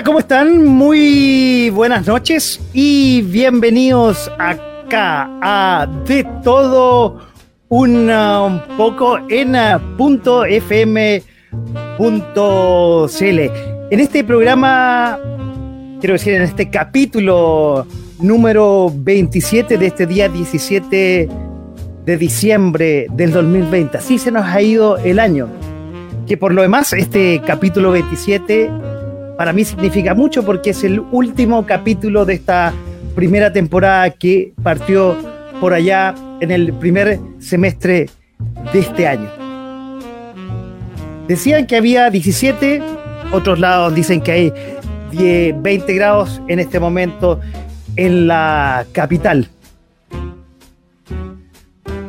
Hola, ¿cómo están? Muy buenas noches y bienvenidos acá a De Todo un, poco en punto fm.cl. En este programa, quiero decir, en este capítulo número 27 de este día 17 de diciembre del 2020. Así se nos ha ido el año. Que por lo demás, este capítulo 27 para mí significa mucho porque es el último capítulo de esta primera temporada que partió por allá en el primer semestre de este año. Decían que había 17, otros lados dicen que hay 20 grados en este momento en la capital.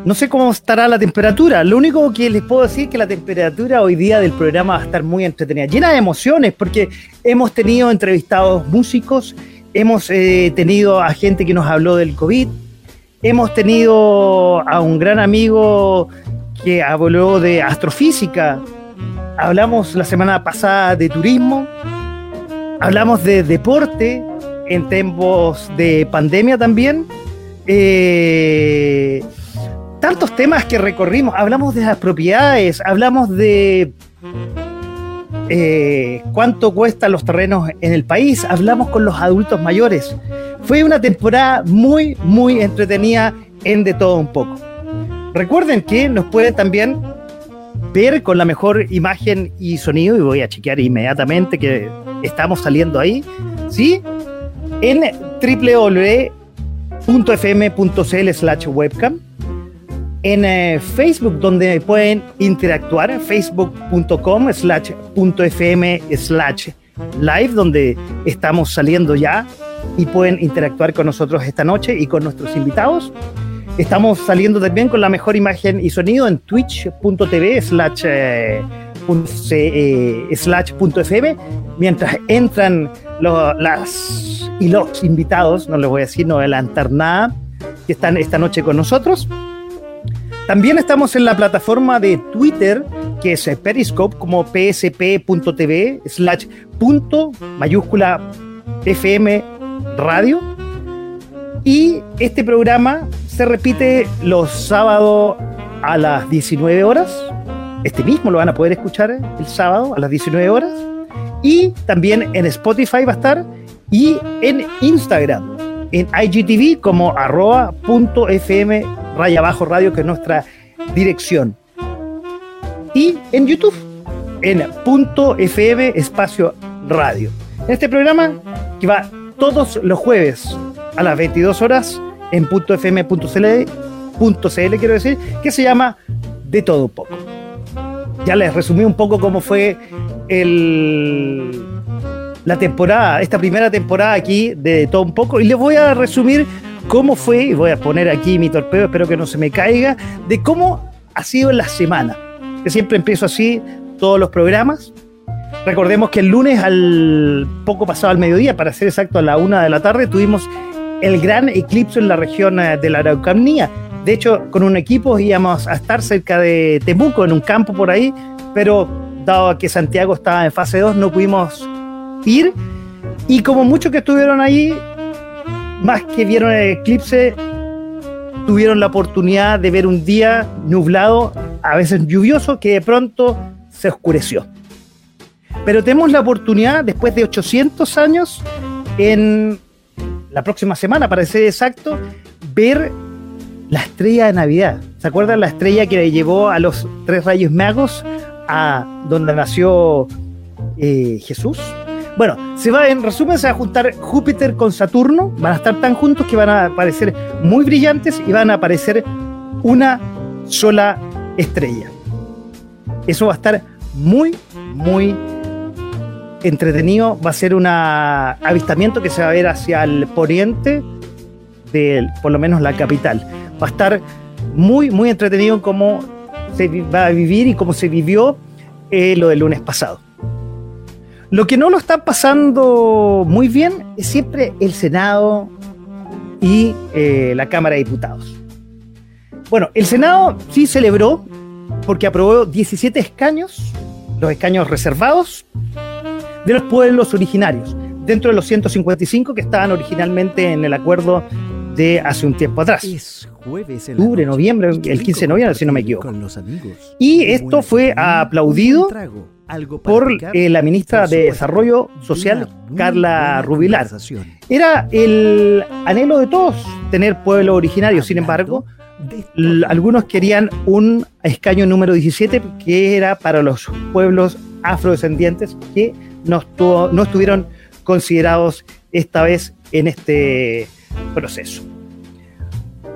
No sé cómo estará la temperatura. Lo único que les puedo decir es que la temperatura hoy día del programa va a estar muy entretenida, llena de emociones, porque hemos tenido entrevistados músicos, hemos eh, tenido a gente que nos habló del COVID, hemos tenido a un gran amigo que habló de astrofísica, hablamos la semana pasada de turismo, hablamos de deporte en tiempos de pandemia también. Eh, tantos temas que recorrimos. Hablamos de las propiedades, hablamos de eh, cuánto cuestan los terrenos en el país, hablamos con los adultos mayores. Fue una temporada muy, muy entretenida en De Todo Un poco. Recuerden que nos pueden también ver con la mejor imagen y sonido, y voy a chequear inmediatamente que estamos saliendo ahí, ¿sí? En www.fm.cl slash webcam en eh, Facebook, donde pueden interactuar, facebook.com slash fm slash live, donde estamos saliendo ya y pueden interactuar con nosotros esta noche y con nuestros invitados. Estamos saliendo también con la mejor imagen y sonido en twitch.tv slash eh, eh, fm mientras entran las y los invitados, no les voy a decir, no adelantar nada, que están esta noche con nosotros. También estamos en la plataforma de Twitter, que es Periscope, como psp.tv, slash punto mayúscula FM Radio. Y este programa se repite los sábados a las 19 horas. Este mismo lo van a poder escuchar el sábado a las 19 horas. Y también en Spotify va a estar. Y en Instagram, en IGTV como arroba punto FM raya abajo radio, que es nuestra dirección. Y en YouTube, en punto FM espacio radio. En este programa que va todos los jueves a las 22 horas en punto fm.cl, quiero decir, que se llama De Todo Un Poco. Ya les resumí un poco cómo fue el, la temporada, esta primera temporada aquí de Todo Un Poco, y les voy a resumir cómo fue, y voy a poner aquí mi torpedo, espero que no se me caiga, de cómo ha sido la semana. Que siempre empiezo así todos los programas. Recordemos que el lunes, al poco pasado al mediodía, para ser exacto a la una de la tarde, tuvimos el gran eclipse en la región eh, de la Araucanía. De hecho, con un equipo íbamos a estar cerca de Temuco, en un campo por ahí, pero dado que Santiago estaba en fase 2, no pudimos ir. Y como muchos que estuvieron ahí, más que vieron el eclipse, tuvieron la oportunidad de ver un día nublado, a veces lluvioso, que de pronto se oscureció. Pero tenemos la oportunidad, después de 800 años, en la próxima semana, para ser exacto, ver la estrella de Navidad. ¿Se acuerdan la estrella que le llevó a los tres rayos magos a donde nació eh, Jesús? Bueno, se va, en resumen, se va a juntar Júpiter con Saturno, van a estar tan juntos que van a aparecer muy brillantes y van a aparecer una sola estrella. Eso va a estar muy, muy entretenido. Va a ser un avistamiento que se va a ver hacia el poniente de, por lo menos, la capital. Va a estar muy, muy entretenido en cómo se va a vivir y cómo se vivió eh, lo del lunes pasado. Lo que no lo está pasando muy bien es siempre el Senado y eh, la Cámara de Diputados. Bueno, el Senado sí celebró porque aprobó 17 escaños, los escaños reservados de los pueblos originarios, dentro de los 155 que estaban originalmente en el acuerdo de hace un tiempo atrás. Es jueves octubre, noviembre, el 15 de noviembre, si no me equivoco. Y esto fue aplaudido por eh, la ministra de Desarrollo Social, Carla Rubilar. Era el anhelo de todos tener pueblo originario, sin embargo, algunos querían un escaño número 17 que era para los pueblos afrodescendientes que no, no estuvieron considerados esta vez en este proceso.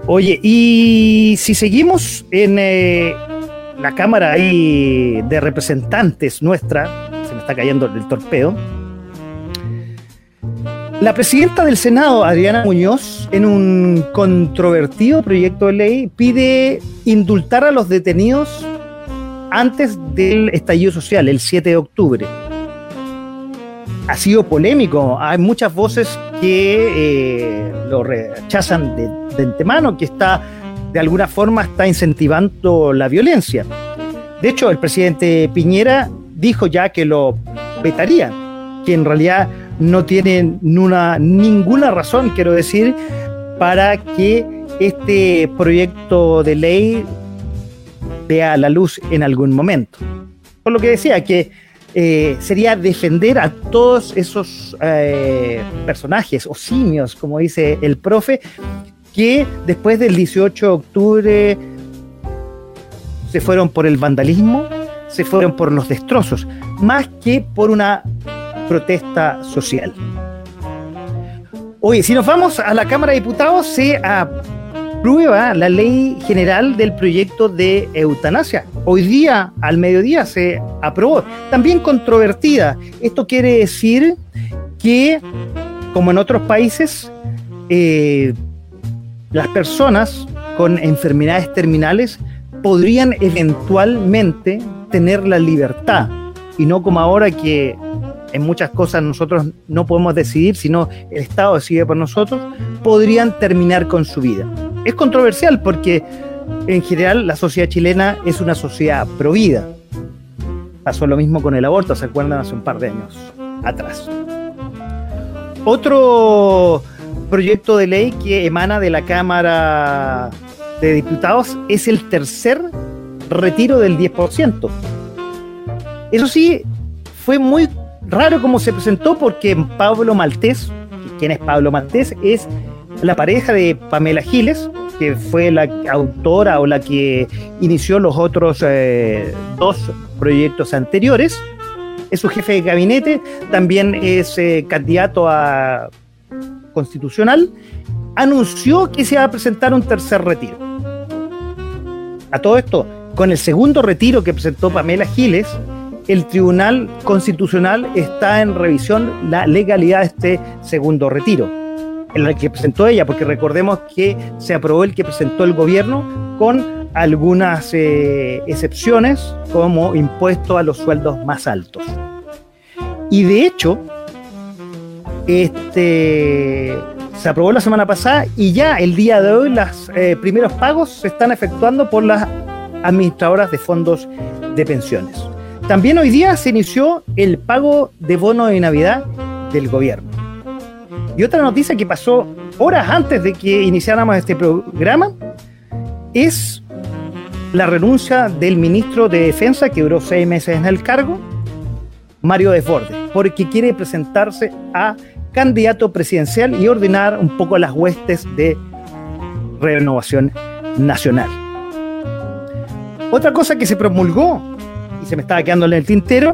Oye, y si seguimos en eh, la Cámara ahí de Representantes nuestra, se me está cayendo el torpeo, la presidenta del Senado, Adriana Muñoz, en un controvertido proyecto de ley, pide indultar a los detenidos antes del estallido social, el 7 de octubre. Ha sido polémico, hay muchas voces que eh, lo rechazan de, de antemano, que está de alguna forma está incentivando la violencia. De hecho, el presidente Piñera dijo ya que lo vetaría, que en realidad no tienen ninguna razón, quiero decir, para que este proyecto de ley vea la luz en algún momento. Por lo que decía, que eh, sería defender a todos esos eh, personajes o simios, como dice el profe, que después del 18 de octubre se fueron por el vandalismo, se fueron por los destrozos, más que por una protesta social. Oye, si nos vamos a la Cámara de Diputados, se aprueba la ley general del proyecto de eutanasia. Hoy día, al mediodía, se aprobó. También controvertida. Esto quiere decir que, como en otros países, eh, las personas con enfermedades terminales podrían eventualmente tener la libertad y no como ahora que en muchas cosas nosotros no podemos decidir, sino el Estado decide por nosotros, podrían terminar con su vida. Es controversial porque en general la sociedad chilena es una sociedad provida. Pasó lo mismo con el aborto, se acuerdan hace un par de años atrás. Otro proyecto de ley que emana de la Cámara de Diputados es el tercer retiro del 10%. Eso sí, fue muy raro como se presentó porque Pablo Maltés, ¿quién es Pablo Maltés? Es la pareja de Pamela Giles, que fue la autora o la que inició los otros eh, dos proyectos anteriores. Es su jefe de gabinete, también es eh, candidato a constitucional. Anunció que se va a presentar un tercer retiro. A todo esto, con el segundo retiro que presentó Pamela Giles, el Tribunal Constitucional está en revisión la legalidad de este segundo retiro, el que presentó ella, porque recordemos que se aprobó el que presentó el gobierno con algunas eh, excepciones como impuesto a los sueldos más altos. Y de hecho, este se aprobó la semana pasada y ya el día de hoy los eh, primeros pagos se están efectuando por las administradoras de fondos de pensiones. También hoy día se inició el pago de bono de Navidad del gobierno. Y otra noticia que pasó horas antes de que iniciáramos este programa es la renuncia del ministro de Defensa, que duró seis meses en el cargo, Mario Desbordes, porque quiere presentarse a candidato presidencial y ordenar un poco las huestes de renovación nacional. Otra cosa que se promulgó se me estaba quedando en el tintero,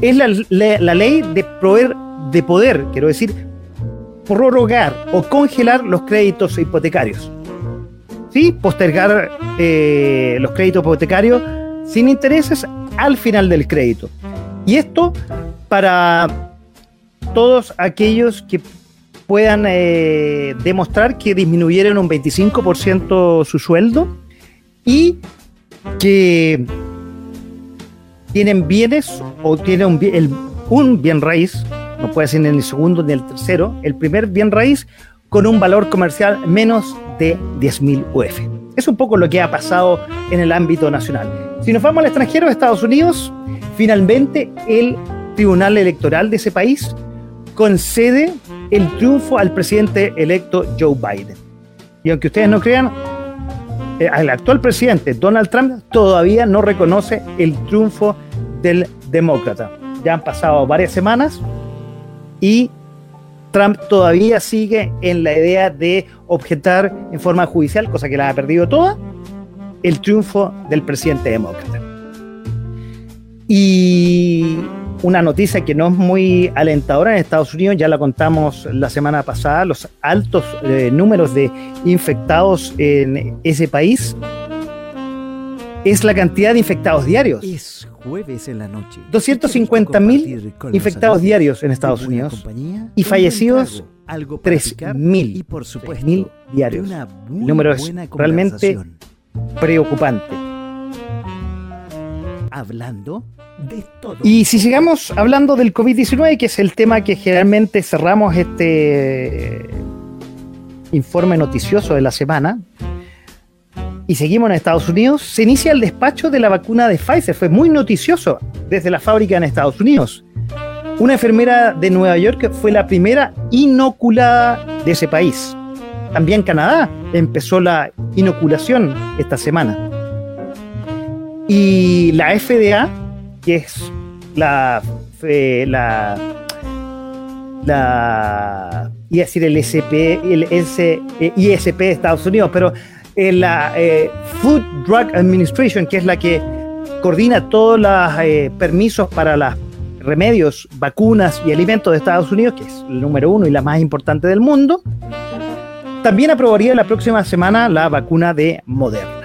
es la, ley de proveer de poder, quiero decir, prorrogar o congelar los créditos hipotecarios. ¿Sí? Postergar eh, los créditos hipotecarios sin intereses al final del crédito. Y esto para todos aquellos que puedan eh, demostrar que disminuyeron un 25% su sueldo y que tienen bienes o tienen un bien, un bien raíz, no puede ser ni el segundo ni el tercero, el primer bien raíz con un valor comercial menos de 10.000 UF. Es un poco lo que ha pasado en el ámbito nacional. Si nos vamos al extranjero, Estados Unidos, finalmente el Tribunal Electoral de ese país concede el triunfo al presidente electo Joe Biden. Y aunque ustedes no crean, el eh, actual presidente Donald Trump todavía no reconoce el triunfo del demócrata. Ya han pasado varias semanas y Trump todavía sigue en la idea de objetar en forma judicial, cosa que la ha perdido toda, el triunfo del presidente demócrata. Y una noticia que no es muy alentadora en Estados Unidos, ya la contamos la semana pasada, los altos eh, números de infectados en ese país, es la cantidad de infectados diarios. Es jueves en la noche. 250 mil infectados diarios en Estados Unidos y fallecidos 3 mil. Y por supuesto, mil diarios. El número es realmente preocupante. Hablando de todo. Y si sigamos hablando del COVID-19, que es el tema que generalmente cerramos este informe noticioso de la semana, y seguimos en Estados Unidos, se inicia el despacho de la vacuna de Pfizer. Fue muy noticioso desde la fábrica en Estados Unidos. Una enfermera de Nueva York fue la primera inoculada de ese país. También Canadá empezó la inoculación esta semana. Y la FDA, que es la, la, la iba decir el SP, el ISP de Estados Unidos, pero la eh, Food Drug Administration, que es la que coordina todos los eh, permisos para los remedios, vacunas y alimentos de Estados Unidos, que es el número uno y la más importante del mundo, también aprobaría la próxima semana la vacuna de Moderna.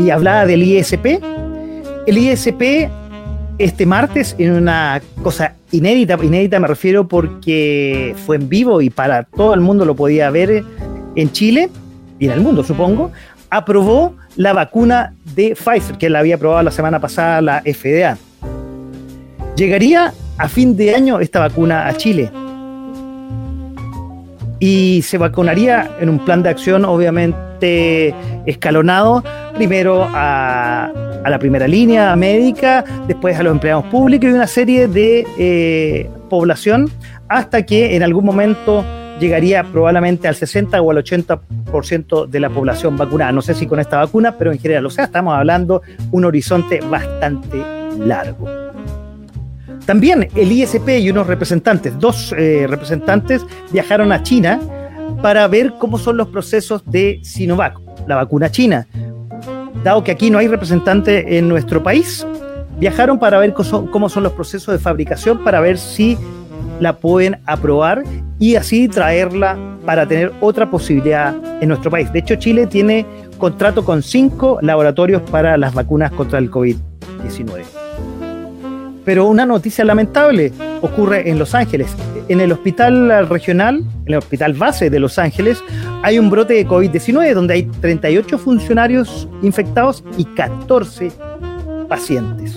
Y hablaba del ISP. El ISP este martes en una cosa inédita, inédita me refiero porque fue en vivo y para todo el mundo lo podía ver en Chile, y en el mundo, supongo, aprobó la vacuna de Pfizer, que la había aprobado la semana pasada la FDA. Llegaría a fin de año esta vacuna a Chile. Y se vacunaría en un plan de acción obviamente escalonado, primero a, la primera línea médica, después a los empleados públicos y una serie de eh, población, hasta que en algún momento llegaría probablemente al 60 o al 80% de la población vacunada. No sé si con esta vacuna, pero en general, o sea, estamos hablando un horizonte bastante largo. También el ISP y unos representantes, dos eh, representantes, viajaron a China para ver cómo son los procesos de Sinovac, la vacuna china. Dado que aquí no hay representante en nuestro país, viajaron para ver cómo son los procesos de fabricación, para ver si la pueden aprobar y así traerla para tener otra posibilidad en nuestro país. De hecho, Chile tiene contrato con cinco laboratorios para las vacunas contra el COVID-19. Pero una noticia lamentable ocurre en Los Ángeles. En el hospital regional, en el hospital base de Los Ángeles, hay un brote de COVID-19 donde hay 38 funcionarios infectados y 14 pacientes.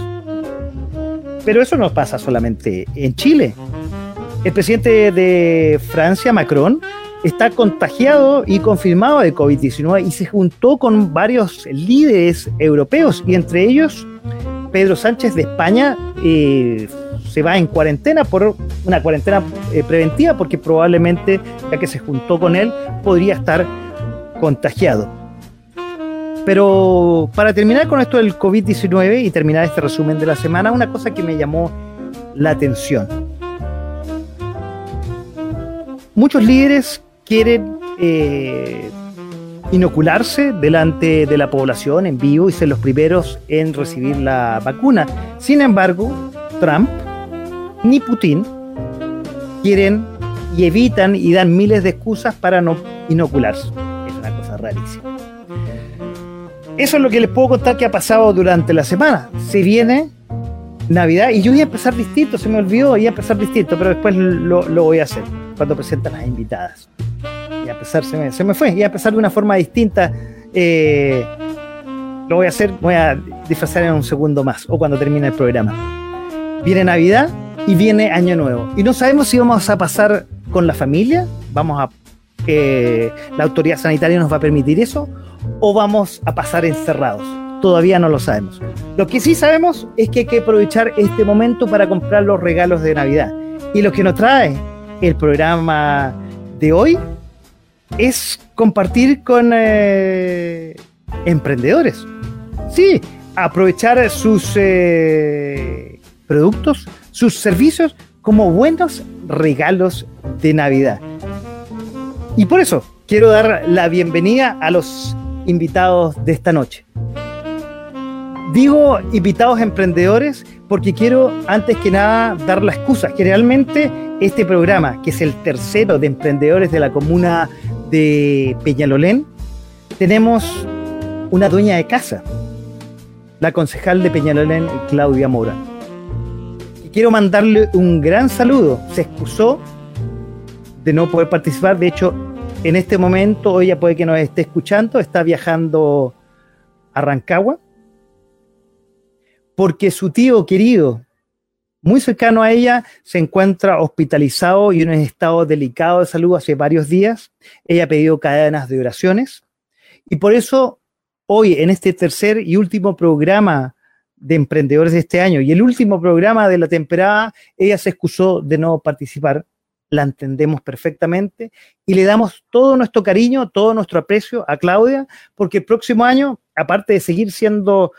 Pero eso no pasa solamente en Chile. El presidente de Francia, Macron, está contagiado y confirmado de COVID-19 y se juntó con varios líderes europeos y entre ellos Pedro Sánchez de España eh, se va en cuarentena por una cuarentena eh, preventiva porque probablemente ya que se juntó con él podría estar contagiado. Pero para terminar con esto del COVID-19 y terminar este resumen de la semana, una cosa que me llamó la atención muchos líderes quieren eh, inocularse delante de la población en vivo y ser los primeros en recibir la vacuna. Sin embargo, Trump ni Putin quieren y evitan y dan miles de excusas para no inocularse. Es una cosa rarísima. Eso es lo que les puedo contar que ha pasado durante la semana. Se viene Navidad y yo iba a empezar distinto, se me olvidó, iba a empezar distinto, pero después lo, lo voy a hacer cuando presentan las invitadas. Y a pesar, se me, se me fue, iba a empezar de una forma distinta. Eh, lo voy a hacer, voy a disfrazar en un segundo más o cuando termine el programa. Viene Navidad y viene Año Nuevo. Y no sabemos si vamos a pasar con la familia, vamos a eh, la autoridad sanitaria nos va a permitir eso, o vamos a pasar encerrados. Todavía no lo sabemos. Lo que sí sabemos es que hay que aprovechar este momento para comprar los regalos de Navidad. Y lo que nos trae el programa de hoy es compartir con eh, emprendedores. Sí, aprovechar sus eh, productos, sus servicios como buenos regalos de Navidad. Y por eso quiero dar la bienvenida a los invitados de esta noche. Digo invitados emprendedores porque quiero antes que nada dar la excusa que realmente este programa, que es el tercero de emprendedores de la comuna de Peñalolén, tenemos una dueña de casa, la concejal de Peñalolén, Claudia Mora. Y quiero mandarle un gran saludo. Se excusó de no poder participar. De hecho, en este momento, ella puede que nos esté escuchando, está viajando a Rancagua, porque su tío querido, muy cercano a ella, se encuentra hospitalizado y en un estado delicado de salud hace varios días. Ella ha pedido cadenas de oraciones y por eso hoy, en este tercer y último programa de emprendedores de este año y el último programa de la temporada, ella se excusó de no participar la entendemos perfectamente y le damos todo nuestro cariño, todo nuestro aprecio a Claudia, porque el próximo año, aparte de seguir siendo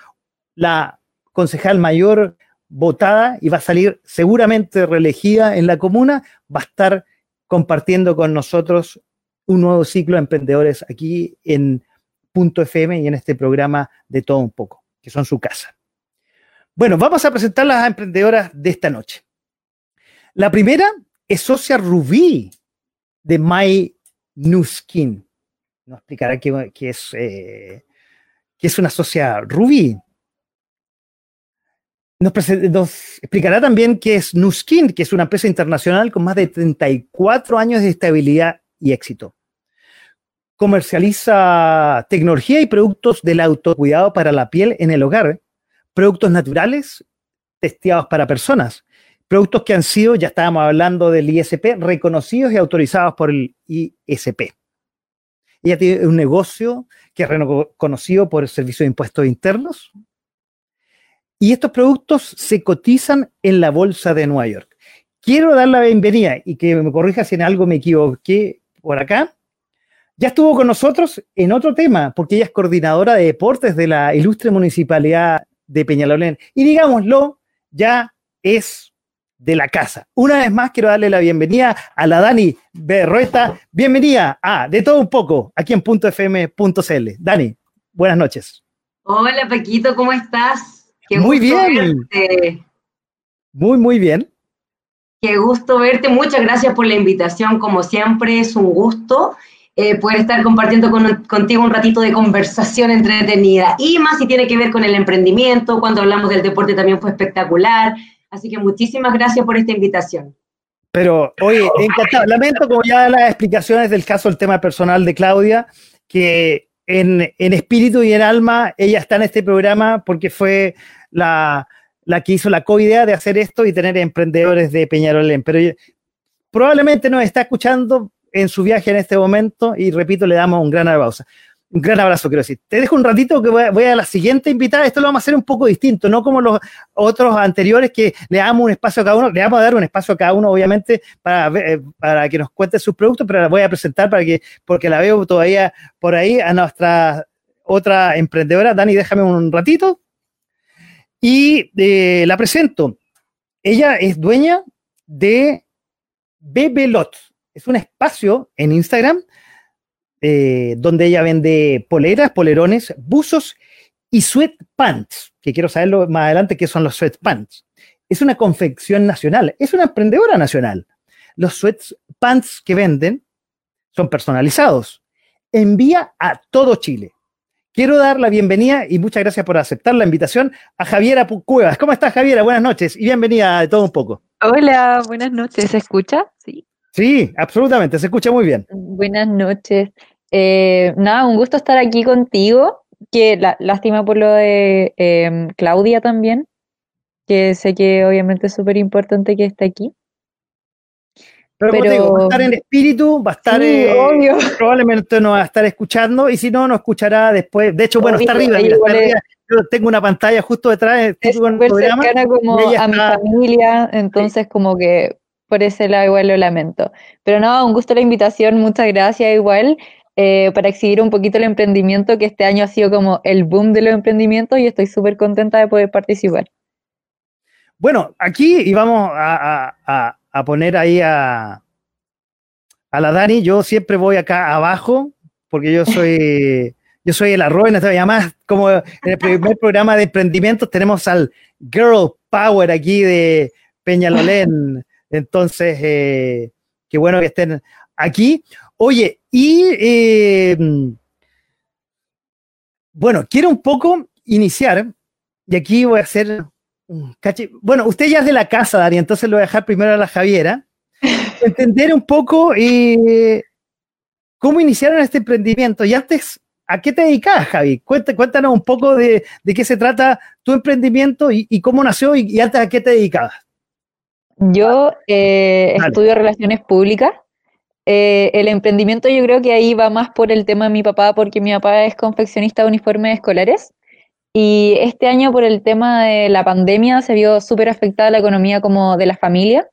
la concejal mayor votada y va a salir seguramente reelegida en la comuna, va a estar compartiendo con nosotros un nuevo ciclo de emprendedores aquí en Punto FM y en este programa de todo un poco, que son su casa. Bueno, vamos a presentar las emprendedoras de esta noche. La primera es socia Rubí de My New Skin. Nos explicará qué, es, eh, es una socia Rubí. Nos, explicará también qué es Nuskin, que es una empresa internacional con más de 34 años de estabilidad y éxito. Comercializa tecnología y productos del autocuidado para la piel en el hogar, productos naturales testeados para personas, productos que han sido, ya estábamos hablando del ISP, reconocidos y autorizados por el ISP. Ella tiene un negocio que es reconocido por el Servicio de Impuestos Internos. Y estos productos se cotizan en la Bolsa de Nueva York. Quiero dar la bienvenida y que me corrija si en algo me equivoqué por acá. Ya estuvo con nosotros en otro tema, porque ella es coordinadora de deportes de la ilustre municipalidad de Peñalolén. Y digámoslo, ya es de la casa. Una vez más quiero darle la bienvenida a la Dani Berrueta. Bienvenida a De Todo Un Poco, aquí en .fm.cl. Dani, buenas noches. Hola Paquito, ¿cómo estás? Muy bien. Muy, muy bien. Qué gusto verte. Muchas gracias por la invitación. Como siempre, es un gusto eh, poder estar compartiendo contigo un ratito de conversación entretenida. Y más si tiene que ver con el emprendimiento. Cuando hablamos del deporte también fue espectacular. Así que muchísimas gracias por esta invitación. Pero, oye, encantado. Lamento, como ya las explicaciones del caso, el tema personal de Claudia, que en, espíritu y en alma ella está en este programa porque fue la, que hizo la co-idea de hacer esto y tener emprendedores de Peñarolén. Pero probablemente nos está escuchando en su viaje en este momento y repito, le damos un gran abrazo un gran abrazo, quiero decir. Te dejo un ratito que voy a, la siguiente invitada. Esto lo vamos a hacer un poco distinto, no como los otros anteriores que le damos un espacio a cada uno. Le vamos a dar un espacio a cada uno, obviamente, para, eh, para que nos cuente sus productos, pero la voy a presentar para que, porque la veo todavía por ahí a nuestra otra emprendedora. Dani, déjame un ratito. Y eh, la presento. Ella es dueña de Bebelot. Es un espacio en Instagram eh, donde ella vende poleras, polerones, buzos y sweatpants, que quiero saberlo más adelante qué son los sweatpants. Es una confección nacional, es una emprendedora nacional. Los sweatpants que venden son personalizados. Envía a todo Chile. quiero dar la bienvenida y muchas gracias por aceptar la invitación a Javiera Cuevas. ¿Cómo estás, Javiera? Buenas noches y bienvenida a todo un poco. Hola, buenas noches. ¿Se escucha? Sí. Sí, absolutamente, se escucha muy bien. Buenas noches. Eh, nada, un gusto estar aquí contigo. Que lástima por lo de em, Claudia también, que sé que obviamente es súper importante que esté aquí. Pero, va a estar en espíritu, va a estar, eh, probablemente nos va a estar escuchando y si no, nos escuchará después. De hecho, bueno, está arriba, Yo tengo una pantalla justo detrás. Es súper cercana como a mi familia, entonces como que por ese lado igual lo lamento. Pero no, un gusto la invitación, muchas gracias igual. Eh, para exhibir un poquito el emprendimiento, que este año ha sido como el boom de los emprendimientos y estoy súper contenta de poder participar. Bueno, aquí y vamos a, a poner ahí a, a la Dani. Yo siempre voy acá abajo, porque yo soy, yo soy el arroz, y además, como en el primer programa de emprendimientos, tenemos al Girl Power aquí de Peñalolén. Entonces, eh, qué bueno que estén aquí. Oye, y eh, bueno, quiero un poco iniciar, y aquí voy a hacer bueno, usted ya es de la casa, Dani, entonces lo voy a dejar primero a la Javiera. Entender un poco eh, cómo iniciaron este emprendimiento. Y antes, ¿a qué te dedicas, Javi? Cuéntanos un poco de, qué se trata tu emprendimiento y, cómo nació y, antes a qué te dedicabas. Yo eh, estudio relaciones públicas. Eh, el emprendimiento yo creo que ahí va más por el tema de mi papá, porque mi papá es confeccionista de uniformes escolares. Y este año por el tema de la pandemia se vio súper afectada la economía como de la familia.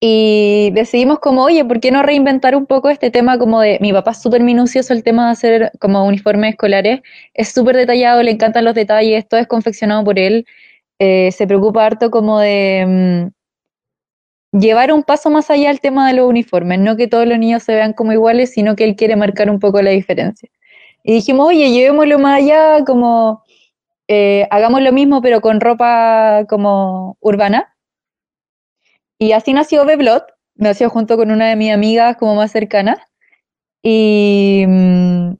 Y decidimos como, oye, ¿por qué no reinventar un poco este tema como de, mi papá es súper minucioso el tema de hacer como uniformes escolares, es súper detallado, le encantan los detalles, todo es confeccionado por él, eh, se preocupa harto como de mm, llevar un paso más allá el tema de los uniformes, no que todos los niños se vean como iguales, sino que él quiere marcar un poco la diferencia. Y dijimos, oye, llevémoslo más allá, como eh, hagamos lo mismo, pero con ropa como urbana. Y así nació Beblot, nació junto con una de mis amigas como más cercanas. Y, mm,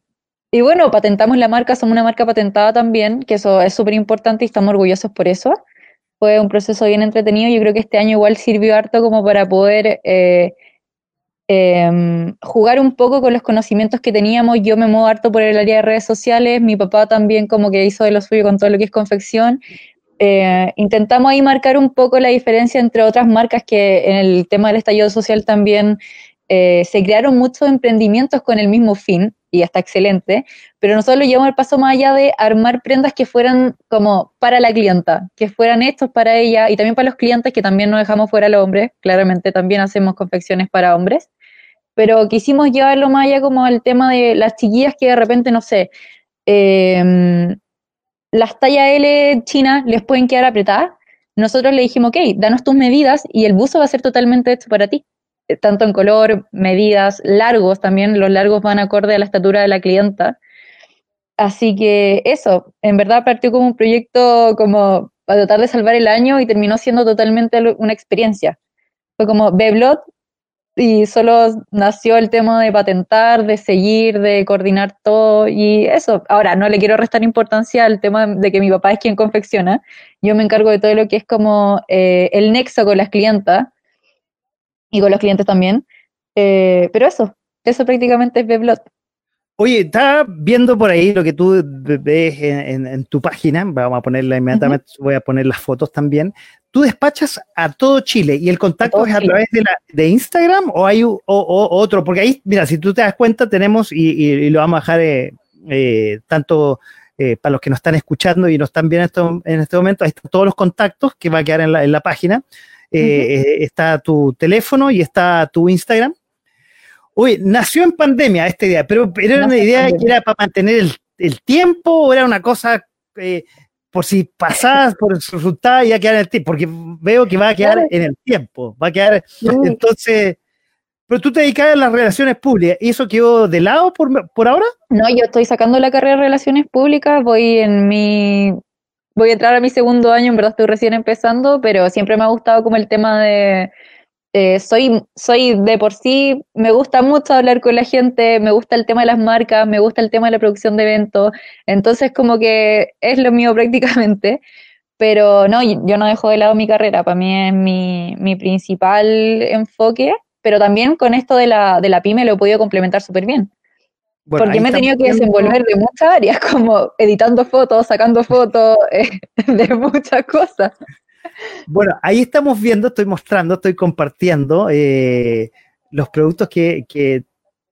y bueno, patentamos la marca, somos una marca patentada también, que eso es súper importante y estamos orgullosos por eso. Fue un proceso bien entretenido. Yo creo que este año igual sirvió harto como para poder eh, Em, jugar un poco con los conocimientos que teníamos. Yo me muevo harto por el área de redes sociales, mi papá también como que hizo de lo suyo con todo lo que es confección. Eh, intentamos ahí marcar un poco la diferencia entre otras marcas que en el tema del estallido social también eh, se crearon muchos emprendimientos con el mismo fin y está excelente, pero nosotros lo llevamos el paso más allá de armar prendas que fueran como para la clienta, que fueran estos para ella y también para los clientes que también no dejamos fuera a los hombres, claramente también hacemos confecciones para hombres pero quisimos llevarlo más allá como al tema de las chiquillas que de repente, no sé, em, las tallas L chinas les pueden quedar apretadas. Nosotros le dijimos, ok, danos tus medidas y el buzo va a ser totalmente hecho para ti. Eh, tanto en color, medidas, largos también, los largos van acorde a la estatura de la clienta. Así que eso, en verdad partió como un proyecto como para tratar de salvar el año y terminó siendo totalmente una experiencia. Fue como Beblot y solo nació el tema de patentar, de seguir, de coordinar todo y eso. Ahora, no le quiero restar importancia al tema de que mi papá es quien confecciona. Yo me encargo de todo lo que es como eh, el nexo con las clientas y con los clientes también. Eh, pero eso, eso prácticamente es Beblot. Oye, estaba viendo por ahí lo que tú ves en, tu página, vamos a ponerla inmediatamente, voy a poner las fotos también. Tú despachas a todo Chile y el contacto es a través de, la, de Instagram o hay otro, porque ahí, mira, si tú te das cuenta, tenemos y, lo vamos a dejar eh, eh, tanto eh, para los que nos están escuchando y nos están viendo en este momento, ahí están todos los contactos que va a quedar en la, en la página. Está tu teléfono y está tu Instagram. Oye, nació en pandemia este día, pero, era una idea que era para mantener el, tiempo o era una cosa eh, por si pasabas, por su resultado, iba a quedar en el tiempo, porque veo que va a quedar en el tiempo, va a quedar, entonces, pero tú te dedicas a las relaciones públicas, ¿y eso quedó de lado por, por ahora? No, yo estoy sacando la carrera de relaciones públicas, voy en mi, voy a entrar a mi segundo año, en verdad estoy recién empezando, pero siempre me ha gustado como el tema de eh, soy, soy de por sí, me gusta mucho hablar con la gente, me gusta el tema de las marcas, me gusta el tema de la producción de eventos, entonces como que es lo mío prácticamente, pero no, yo no dejo de lado mi carrera, para mí es mi, mi principal enfoque, pero también con esto de la, de la pyme lo he podido complementar súper bien. Porque me he tenido que desenvolver de muchas áreas, como editando fotos, sacando fotos, eh, de muchas cosas. Bueno, ahí estamos viendo, estoy mostrando, estoy compartiendo eh, los productos que, que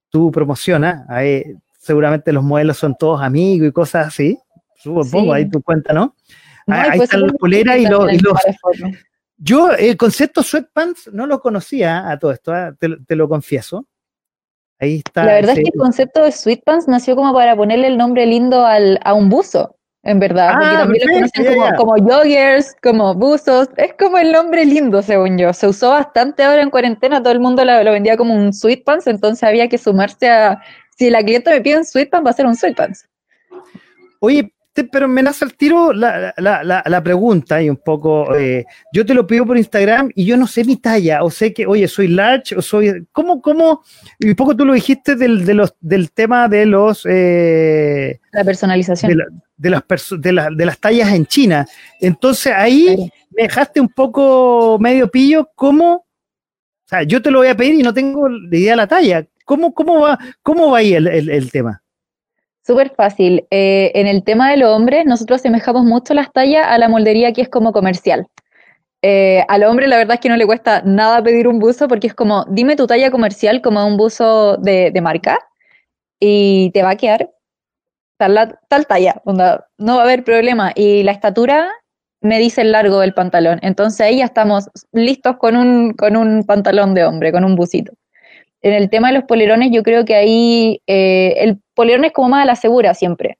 tú promocionas. Ahí, seguramente los modelos son todos amigos y cosas así. Supongo, ahí tu cuenta, ¿no? ahí están las poleras y, los, Yo el concepto sweatpants no lo conocía a todo esto, ¿eh? te, lo confieso. Ahí está. La verdad es que el concepto de sweatpants nació como para ponerle el nombre lindo al, a un buzo en verdad, porque ah, también lo conocen como, joggers, como buzos, es como el nombre lindo, según yo. Se usó bastante ahora en cuarentena, todo el mundo lo, vendía como un sweatpants, entonces había que sumarse a, si la cliente me pide un sweatpants, va a ser un sweatpants. Oye, pero me nace al tiro la, la, la, pregunta y un poco, eh, yo te lo pido por Instagram y yo no sé mi talla, o sé que, oye, soy large, o soy, ¿cómo, cómo? Y un poco tú lo dijiste del, de los, del tema de los... Eh, la personalización. De, las de, de, las tallas en China. Entonces ahí me dejaste un poco medio pillo, ¿cómo? O sea, yo te lo voy a pedir y no tengo idea de la talla. ¿Cómo, cómo, va, cómo va ahí el, el tema? Súper fácil. Eh, en el tema de los hombres, nosotros semejamos mucho las tallas a la moldería que es como comercial. Eh, al hombre la verdad es que no le cuesta nada pedir un buzo porque es como, dime tu talla comercial como un buzo de, marca y te va a quedar tal, tal talla, no va a haber problema. Y la estatura me dice el largo del pantalón. Entonces ahí ya estamos listos con un, con un pantalón de hombre, con un busito en el tema de los polerones, yo creo que ahí eh, el polerón es como más a la segura siempre.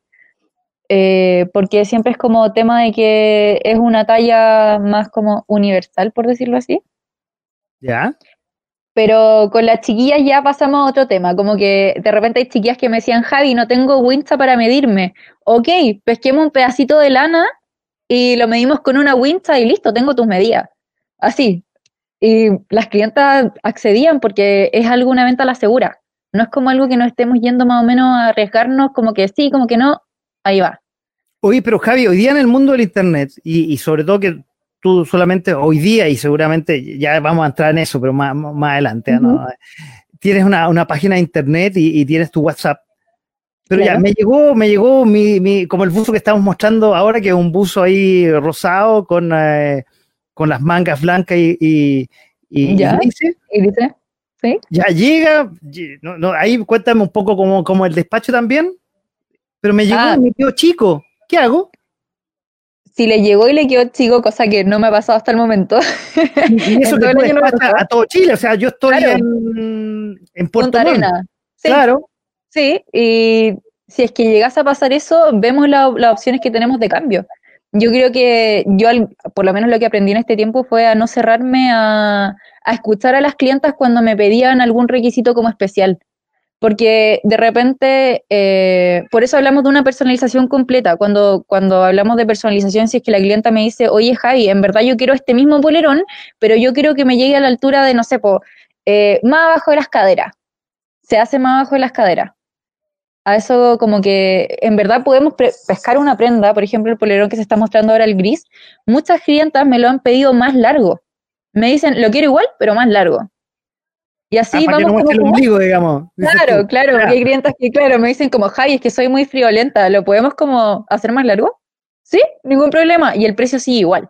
Eh, porque siempre es como tema de que es una talla más como universal, por decirlo así. ¿Ya? Pero con las chiquillas ya pasamos a otro tema, como que de repente hay chiquillas que me decían, Javi, no tengo wincha para medirme. Ok, pesquemos un pedacito de lana y lo medimos con una wincha y listo, tengo tus medidas. Así, y las clientas accedían porque es algo, una venta a la segura. No es como algo que no estemos yendo más o menos a arriesgarnos, como que sí, como que no, ahí va. Oye, pero Javi, hoy día en el mundo del Internet, y, sobre todo que tú solamente hoy día, y seguramente ya vamos a entrar en eso, pero más, más adelante, tienes una, página de Internet y, tienes tu WhatsApp. Pero ya, me llegó, me llegó mi, como el buzo que estamos mostrando ahora, que es un buzo ahí rosado con... Eh, con las mangas blancas y, y, y, ¿Ya? dice, ¿Sí? ya llega, no, ahí cuéntame un poco como, como el despacho también, pero me llegó ah. me quedó chico, ¿qué hago? Si le llegó y le quedó chico, cosa que no me ha pasado hasta el momento. Y, eso que despacha a todo Chile, o sea, yo estoy en, en Puerto Arena. Claro. Sí, y si es que llegase a pasar eso, vemos las opciones que tenemos de cambio yo creo que yo, por lo menos lo que aprendí en este tiempo fue a no cerrarme a, escuchar a las clientas cuando me pedían algún requisito como especial. Porque de repente, eh, por eso hablamos de una personalización completa. Cuando, cuando hablamos de personalización, si es que la clienta me dice, oye Javi, en verdad yo quiero este mismo polerón, pero yo quiero que me llegue a la altura de, no sé, eh, más abajo de las caderas. Se hace más abajo de las caderas a eso como que en verdad podemos pescar una prenda, por ejemplo el polerón que se está mostrando ahora el gris, muchas clientas me lo han pedido más largo. Me dicen, lo quiero igual, pero más largo. Y así ah, vamos. Que no como, el digamos. Claro, claro, hay clientas que, claro, me dicen como, Javi, es que soy muy friolenta, ¿lo podemos como hacer más largo? Sí, ningún problema. Y el precio sí igual.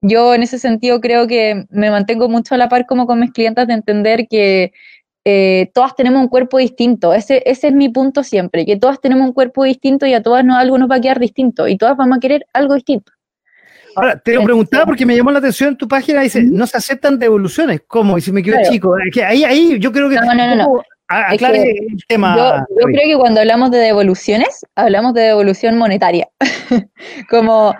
Yo en ese sentido creo que me mantengo mucho a la par como con mis clientas de entender que eh, todas tenemos un cuerpo distinto. Ese, ese es mi punto siempre, que todas tenemos un cuerpo distinto y a todas no, algo nos va a quedar distinto y todas vamos a querer algo distinto. Ahora, te lo preguntaba porque me llamó la atención en tu página, dice, no se aceptan devoluciones. ¿Cómo? Y si me quedo chico, que ahí, ahí yo creo que... No, no, no, Aclare el tema. Yo, yo creo que cuando hablamos de devoluciones, hablamos de devolución monetaria. Como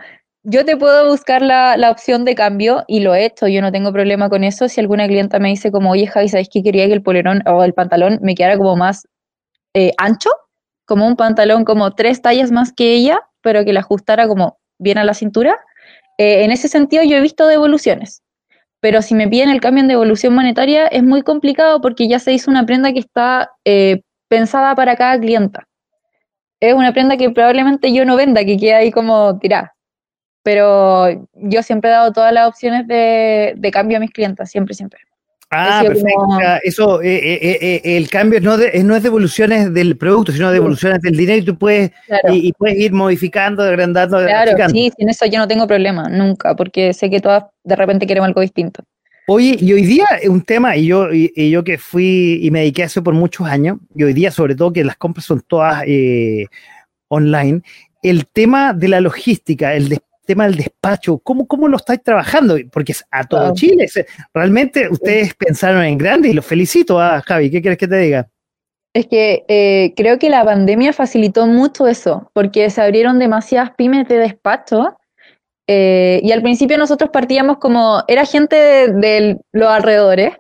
yo te puedo buscar la, opción de cambio y lo he hecho, yo no tengo problema con eso. Si alguna clienta me dice como, oye Javi, ¿sabes que quería que el polerón o el pantalón me quedara como más eh, ancho? Como un pantalón como tres tallas más que ella, pero que le ajustara como bien a la cintura. Eh, en ese sentido yo he visto devoluciones. pero si me piden el cambio en devolución monetaria es muy complicado porque ya se hizo una prenda que está eh, pensada para cada clienta. Es una prenda que probablemente yo no venda, que queda ahí como tirada. Pero yo siempre he dado todas las opciones de, de cambio a mis clientas, siempre, siempre. Ah, perfecto. Eso, eh, eh, eh, el cambio no, de, no es devoluciones del producto, sino devoluciones del dinero y tú puedes, Claro. y, y puedes ir modificando, agrandando, Claro, achicando. sí, en eso yo no tengo problema, nunca, porque sé que todas de repente queremos algo distinto. Oye, y hoy día es un tema, y yo, y, y yo que fui y me dediqué a eso por muchos años, y hoy día sobre todo que las compras son todas online, el tema de la logística, el des- tema del despacho, ¿cómo, ¿cómo lo estáis trabajando? Porque es a todo Wow. Chile, realmente ustedes pensaron en grande y los felicito, ah, Javi, ¿qué quieres que te diga? Es que eh, creo que la pandemia facilitó mucho eso, porque se abrieron demasiadas pymes de despacho eh, y al principio nosotros partíamos como, era gente de, de los alrededores,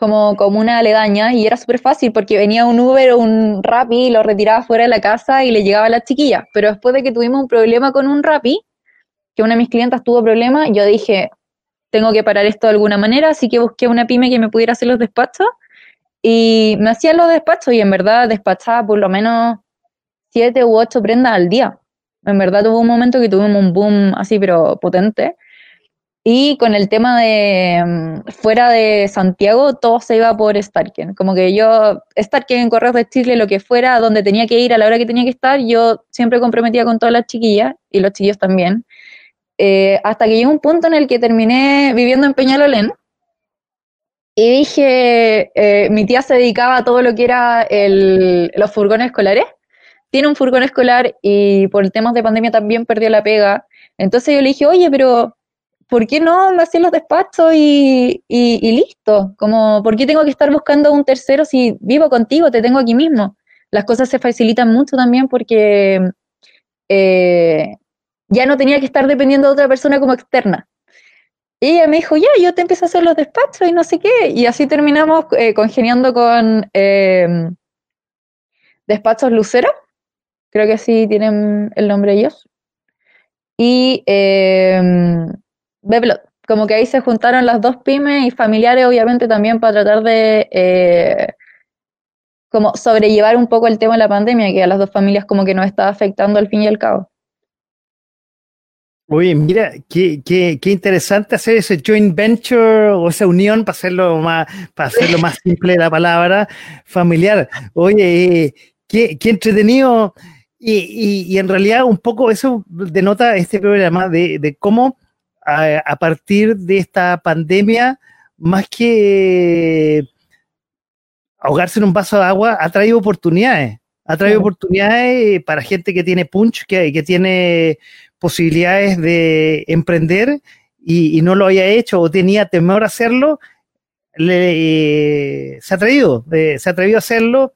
como, como una aledaña y era súper fácil porque venía un Uber o un Rappi y lo retiraba fuera de la casa y le llegaba a la chiquilla. Pero después de que tuvimos un problema con un Rappi, que una de mis clientas tuvo problemas, yo dije, tengo que parar esto de alguna manera, así que busqué una pyme que me pudiera hacer los despachos y me hacían los despachos y en verdad despachaba por lo menos siete u ocho prendas al día. En verdad tuvo un momento que tuvimos un boom así, pero potente. Y con el tema de mm, fuera de Santiago, todo se iba por Starken. Como que yo, Starken, Correos de Chile, lo que fuera, donde tenía que ir a la hora que tenía que estar, yo siempre comprometía con todas las chiquillas y los chiquillos también. Eh, hasta que llegó un punto en el que terminé viviendo en Peñalolén. Y dije, eh, mi tía se dedicaba a todo lo que era el- los furgones escolares. Tiene un furgón escolar y por temas de pandemia también perdió la pega. Entonces yo le dije, oye, pero ¿por qué no me hacen los despachos y, y- y listo? Como, ¿por qué tengo que estar buscando un tercero si vivo contigo, te tengo aquí mismo? Las cosas se facilitan mucho también porque eh, ya no tenía que estar dependiendo de otra persona como externa. Y ella me dijo, ya, yo te empiezo a hacer los despachos y no sé qué. Y así terminamos eh, congeniando con eh, Despachos Lucero, creo que así tienen el nombre ellos. Y eh, Bebelot, como que ahí se juntaron las dos pymes y familiares, obviamente, también para tratar de eh, como sobrellevar un poco el tema de la pandemia, que a las dos familias como que nos estaba afectando al fin y al cabo. Oye, mira, qué, qué, qué interesante hacer ese joint venture o esa unión para hacerlo más, para hacerlo más simple la palabra familiar. Oye, eh, qué, qué entretenido. Y, y, y en realidad un poco eso denota este programa de, de cómo a, a partir de esta pandemia, más que ahogarse en un vaso de agua, ha traído oportunidades. Ha traído oportunidades para gente que tiene punch, que, que tiene posibilidades de emprender y, y no lo había hecho o tenía temor a hacerlo, le- eh, se ha atrevido, eh, se ha atrevido a hacerlo.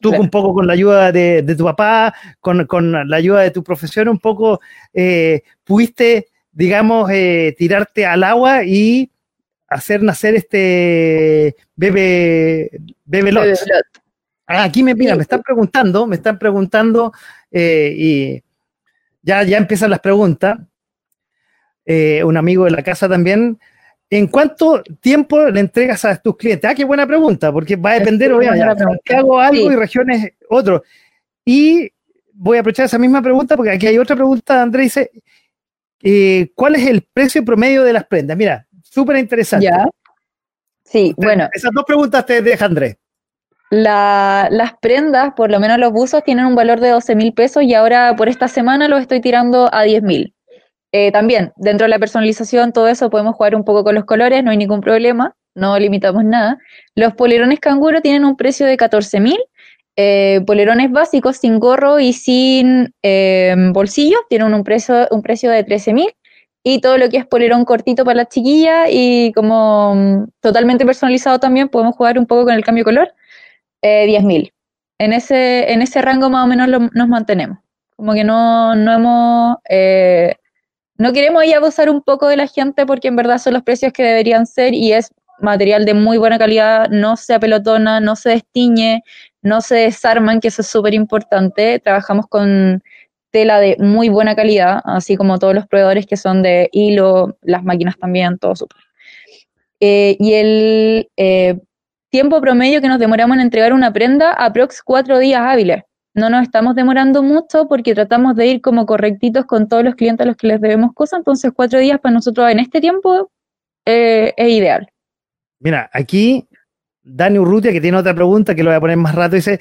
Tú Claro. un poco con la ayuda de, de tu papá, con, con la ayuda de tu profesión, un poco eh, pudiste, digamos, eh, tirarte al agua y hacer nacer este bebé, bebé lot. Ah, aquí me, mira, Sí. me están preguntando, me están preguntando eh, y ya, ya empiezan las preguntas. Eh, un amigo de la casa también. ¿En cuánto tiempo le entregas a tus clientes? Ah, qué buena pregunta, porque va a depender, obviamente. Santiago algo Sí. y regiones otro. Y voy a aprovechar esa misma pregunta porque aquí hay otra pregunta. Andrés dice: eh, ¿Cuál es el precio promedio de las prendas? Mira, súper interesante. Ya. Sí, bueno, Esas dos preguntas te deja Andrés. La- las prendas, por lo menos los buzos, tienen un valor de 12 mil pesos y ahora por esta semana los estoy tirando a 10 mil. Eh, también, dentro de la personalización, todo eso podemos jugar un poco con los colores, no hay ningún problema, no limitamos nada. Los polerones canguro tienen un precio de 14 mil. Eh, polerones básicos sin gorro y sin eh, bolsillo tienen un precio, un precio de 13 mil. Y todo lo que es polerón cortito para las chiquillas y como mm, totalmente personalizado también, podemos jugar un poco con el cambio de color eh, 10.000. En ese, en ese rango más o menos nos mantenemos. Como que no, no hemos... eh, no queremos ahí abusar un poco de la gente porque en verdad son los precios que deberían ser y es material de muy buena calidad, no se apelotona, no se destiñe, no se desarman, que eso es súper importante. Trabajamos con tela de muy buena calidad, así como todos los proveedores que son de hilo, las máquinas también, todo súper. eh, y el eh, tiempo promedio que nos demoramos en entregar una prenda, aprox cuatro días hábiles. No nos estamos demorando mucho porque tratamos de ir como correctitos con todos los clientes a los que les debemos cosas, entonces cuatro días para nosotros en este tiempo eh, es ideal. Mira, aquí Dani Urrutia, que tiene otra pregunta que lo voy a poner más rato, dice,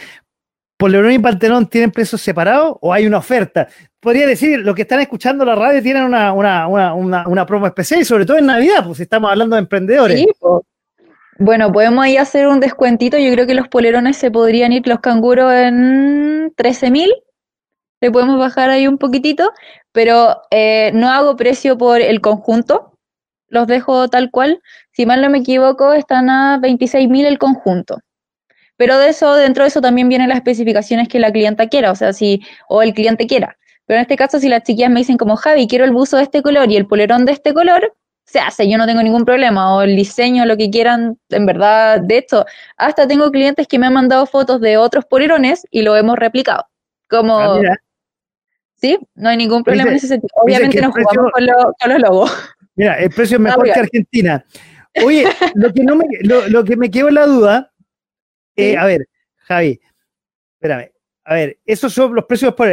¿Polerón y Pantenón tienen precios separados o hay una oferta? Podría decir, los que están escuchando la radio tienen una, una, una, una promo especial y sobre todo en Navidad, pues estamos hablando de emprendedores. Sí, pues. Bueno, podemos ahí hacer un descuentito. Yo creo que los polerones se podrían ir los canguros en 13.000. Le podemos bajar ahí un poquitito, pero eh, no hago precio por el conjunto. Los dejo tal cual. Si mal no me equivoco, están a 26.000 el conjunto. Pero de eso, dentro de eso también vienen las especificaciones que la clienta quiera, o sea, si, o el cliente quiera. Pero en este caso, si las chiquillas me dicen como, Javi, quiero el buzo de este color y el polerón de este color, se hace, yo no tengo ningún problema, o el diseño, lo que quieran, en verdad, de hecho, hasta tengo clientes que me han mandado fotos de otros polerones y lo hemos replicado. Como, ah, sí, no hay ningún problema en ese sentido. Obviamente nos jugamos con, los logos. Mira, el precio es mejor que Argentina. Oye, lo que, no me, lo, que me quedó en la duda, eh, a ver, Javi, espérame, a ver, esos son los precios por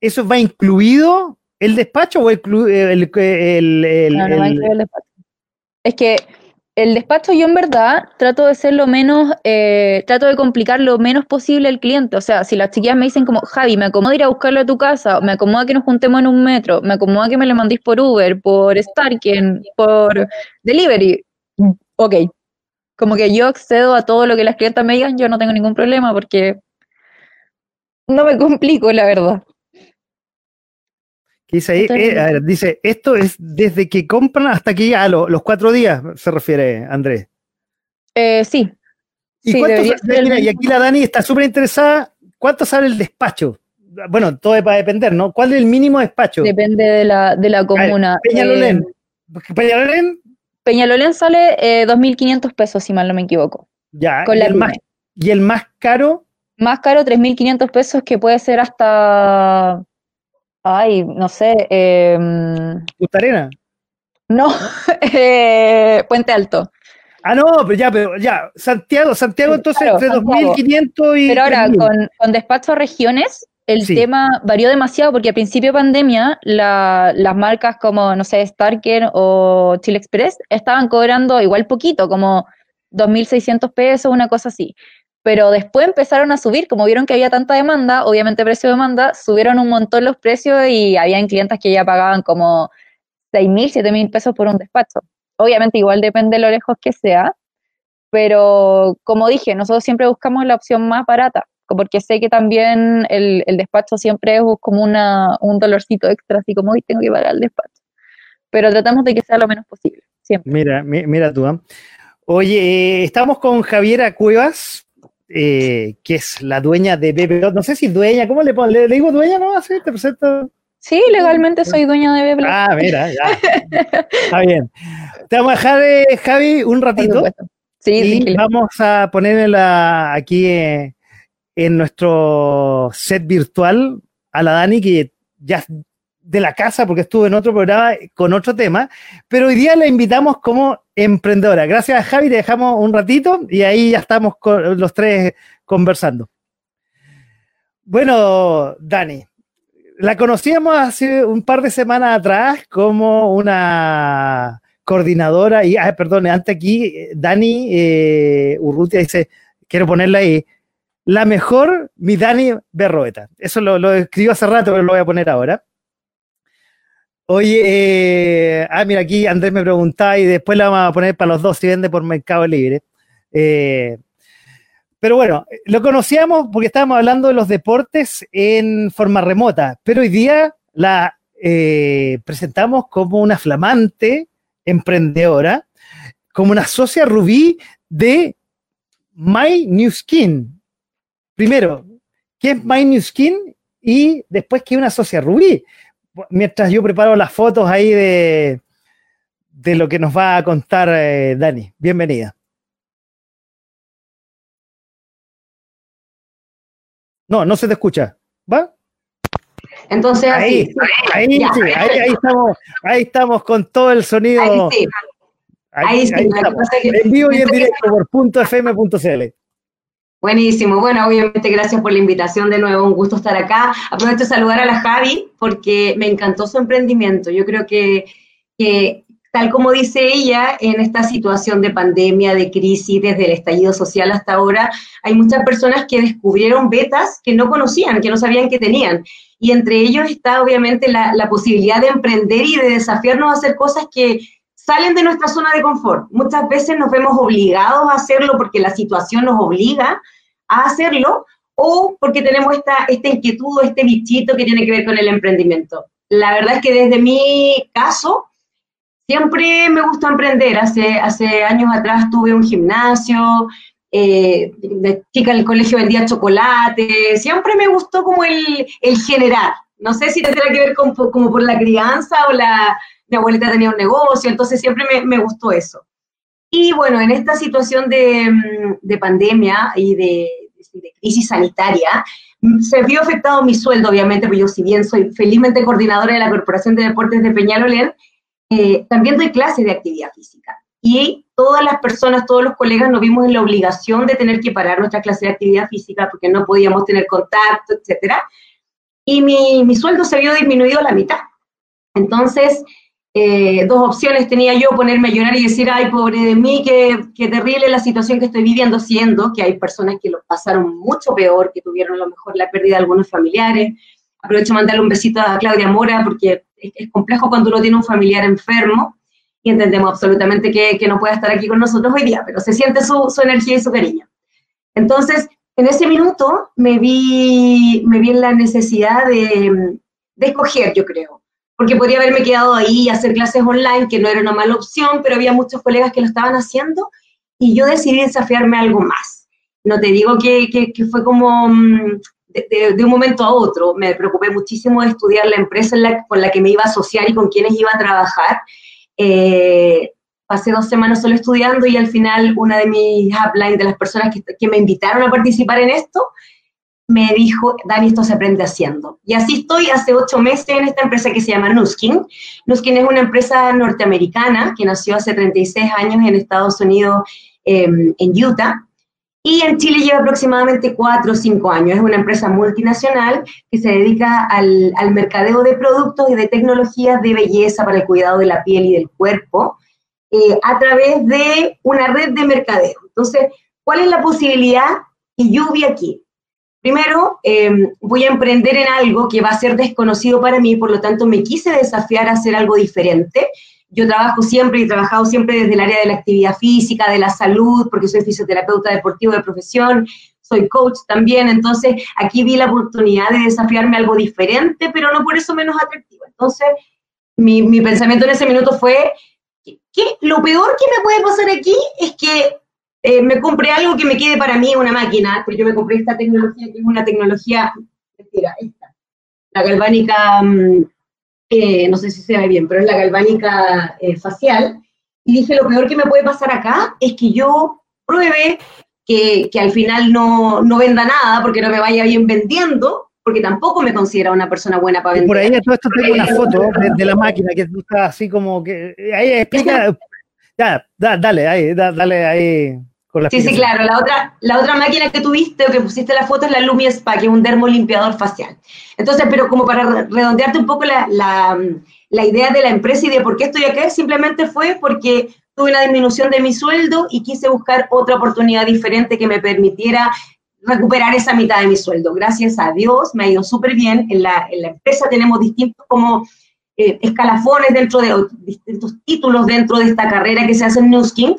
¿Eso va incluido el despacho o el, el, el, no, no el despacho. Es que el despacho yo en verdad trato de ser lo menos, eh, trato de complicar lo menos posible al cliente. O sea, si las chiquillas me dicen como, Javi, me acomoda ir a buscarlo a tu casa, me acomoda que nos juntemos en un metro, me acomoda que me lo mandéis por Uber, por Starken, por Delivery, ok. Como que yo accedo a todo lo que las clientas me digan, yo no tengo ningún problema porque no me complico, la verdad. Dice ahí, eh, dice, esto es desde que compran hasta que ya los cuatro días, se refiere Andrés. Eh, sí. ¿Y, y aquí la Dani está súper interesada. ¿Cuánto sale el despacho? Bueno, todo va a depender, ¿no? ¿Cuál es el mínimo despacho? Depende de la, de la comuna. Peñalolén. Eh, Peñalolén. Peñalolén sale 2.500 pesos, si mal no me equivoco. Ya. Con ¿y, el más, ¿Y el más caro? Más caro, 3.500 pesos, que puede ser hasta Ay, no sé. Eh, Arena? No, eh, Puente Alto. Ah, no, pero ya, pero ya, Santiago, Santiago entonces entre 2.500 y... Pero ahora, con, con, despacho a regiones, el tema varió demasiado porque a principio de pandemia las marcas como, no sé, Starker o Chile Express estaban cobrando igual poquito, como 2.600 pesos, una cosa así pero después empezaron a subir, como vieron que había tanta demanda, obviamente precio de demanda, subieron un montón los precios y habían clientes que ya pagaban como 6 mil, 7 mil pesos por un despacho. Obviamente igual depende de lo lejos que sea, pero como dije, nosotros siempre buscamos la opción más barata, porque sé que también el, despacho siempre es como una, un dolorcito extra, así como hoy tengo que pagar el despacho. Pero tratamos de que sea lo menos posible, siempre. Mira, mira tú. ¿ah? Oye, eh, estamos con Javiera Cuevas, eh, que es la dueña de BBO. No sé si dueña, ¿cómo le, le, le digo dueña? ¿No? ¿Así te presento? Sí, legalmente soy dueña de BBO. Ah, mira, ya. Está bien. Te vamos a dejar, eh, Javi, un ratito. Sí, y vamos a ponerla aquí eh, en nuestro set virtual a la Dani, que ya de la casa porque estuvo en otro programa con otro tema, pero hoy día la invitamos como emprendedora. Gracias Javi, te dejamos un ratito y ahí ya estamos con los tres conversando. Bueno, Dani, la conocíamos hace un par de semanas atrás como una coordinadora y, ah, perdón, antes aquí, Dani eh, Urrutia dice, quiero ponerla ahí, la mejor, mi Dani Berroeta. Eso lo, lo escribió hace rato, pero lo voy a poner ahora. Oye, eh, ah, mira, aquí Andrés me preguntaba y después la vamos a poner para los dos si vende por Mercado Libre. Eh, pero bueno, lo conocíamos porque estábamos hablando de los deportes en forma remota, pero hoy día la eh, presentamos como una flamante emprendedora, como una socia rubí de My New Skin. Primero, ¿qué es My New Skin? Y después, ¿qué es una socia rubí? Mientras yo preparo las fotos ahí de, de lo que nos va a contar eh, Dani. Bienvenida. No, no se te escucha. ¿Va? Entonces, ahí, ahí, ahí, estamos, ahí estamos con todo el sonido. Ahí, sí, en vivo y en directo por .fm.cl. Buenísimo. Bueno, obviamente gracias por la invitación de nuevo. Un gusto estar acá. Aprovecho de saludar a la Javi porque me encantó su emprendimiento. Yo creo que, que tal como dice ella, en esta situación de pandemia, de crisis, desde el estallido social hasta ahora, hay muchas personas que descubrieron betas que no conocían, que no sabían que tenían. Y entre ellos está obviamente la, la posibilidad de emprender y de desafiarnos a hacer cosas que salen de nuestra zona de confort. Muchas veces nos vemos obligados a hacerlo porque la situación nos obliga a hacerlo o porque tenemos esta, esta inquietud, este bichito que tiene que ver con el emprendimiento. La verdad es que desde mi caso, Siempre me gustó emprender. Hace, hace años atrás tuve un gimnasio, eh, de chica en el colegio vendía chocolate. Siempre me gustó como el, el generar. No sé si tendrá que ver con, como por la crianza o la, mi abuelita tenía un negocio, entonces siempre me, me gustó eso. Y bueno, en esta situación de, de pandemia y de, de, crisis sanitaria, se vio afectado mi sueldo, obviamente, porque yo si bien soy felizmente coordinadora de la Corporación de Deportes de Peñalolén, eh, también doy clases de actividad física. Y todas las personas, todos los colegas nos vimos en la obligación de tener que parar nuestra clase de actividad física porque no podíamos tener contacto, etcétera. Y mi, mi sueldo se vio disminuido a la mitad. Entonces, eh, dos opciones tenía yo, ponerme a llorar y decir, ay, pobre de mí, qué, qué, terrible la situación que estoy viviendo, siendo que hay personas que lo pasaron mucho peor, que tuvieron a lo mejor la pérdida de algunos familiares. Aprovecho mandarle un besito a Claudia Mora porque es, complejo cuando uno tiene un familiar enfermo y entendemos absolutamente que, que, no puede estar aquí con nosotros hoy día, pero se siente su, su, energía y su cariño. Entonces, en ese minuto me vi, me vi en la necesidad de, de escoger, yo creo, porque podría haberme quedado ahí y hacer clases online, que no era una mala opción, pero había muchos colegas que lo estaban haciendo y yo decidí desafiarme algo más. No te digo que, que, que fue como mm, de, un momento a otro. Me preocupé muchísimo de estudiar la empresa con la que me iba a asociar y con quienes iba a trabajar. Eh, pasé dos semanas solo estudiando y al final una de mis uplines, de las personas que, que, me invitaron a participar en esto, me dijo, Dani, esto se aprende haciendo. Y así estoy hace ocho meses en esta empresa que se llama Nuskin. Nuskin es una empresa norteamericana que nació hace 36 años en Estados Unidos, eh, en Utah y en Chile lleva aproximadamente cuatro o cinco años. Es una empresa multinacional que se dedica al, al, mercadeo de productos y de tecnologías de belleza para el cuidado de la piel y del cuerpo eh, a través de una red de mercadeo. Entonces, ¿cuál es la posibilidad que yo vi aquí? Primero, eh, voy a emprender en algo que va a ser desconocido para mí, por lo tanto me quise desafiar a hacer algo diferente yo trabajo siempre y he trabajado siempre desde el área de la actividad física, de la salud, porque soy fisioterapeuta deportivo de profesión, soy coach también, entonces aquí vi la oportunidad de desafiarme algo diferente, pero no por eso menos atractivo. Entonces, mi, mi pensamiento en ese minuto fue que, lo peor que me puede pasar aquí es que eh, me compré algo que me quede para mí una máquina, porque yo me compré esta tecnología que es una tecnología, mentira, esta, la galvánica... Um, eh, no sé si se ve bien, pero es la galvánica eh, facial. Y dije, lo peor que me puede pasar acá es que yo pruebe que, que al final no, no, venda nada porque no me vaya bien vendiendo, porque tampoco me considera una persona buena para vender. por ahí todo esto tengo una foto de, de, la máquina que está así como que... Ahí explica... Ya, da, dale, ahí, da, dale ahí sí, sí, claro. La otra, la otra máquina que tuviste o que pusiste la foto es la Lumia Spa, que es un dermolimpiador facial. Entonces, pero como para redondearte un poco la, la, la, idea de la empresa y de por qué estoy acá, simplemente fue porque tuve una disminución de mi sueldo y quise buscar otra oportunidad diferente que me permitiera recuperar esa mitad de mi sueldo. Gracias a Dios, me ha ido súper bien. En la, en la empresa tenemos distintos como eh, escalafones dentro de distintos títulos dentro de esta carrera que se hace en Newskin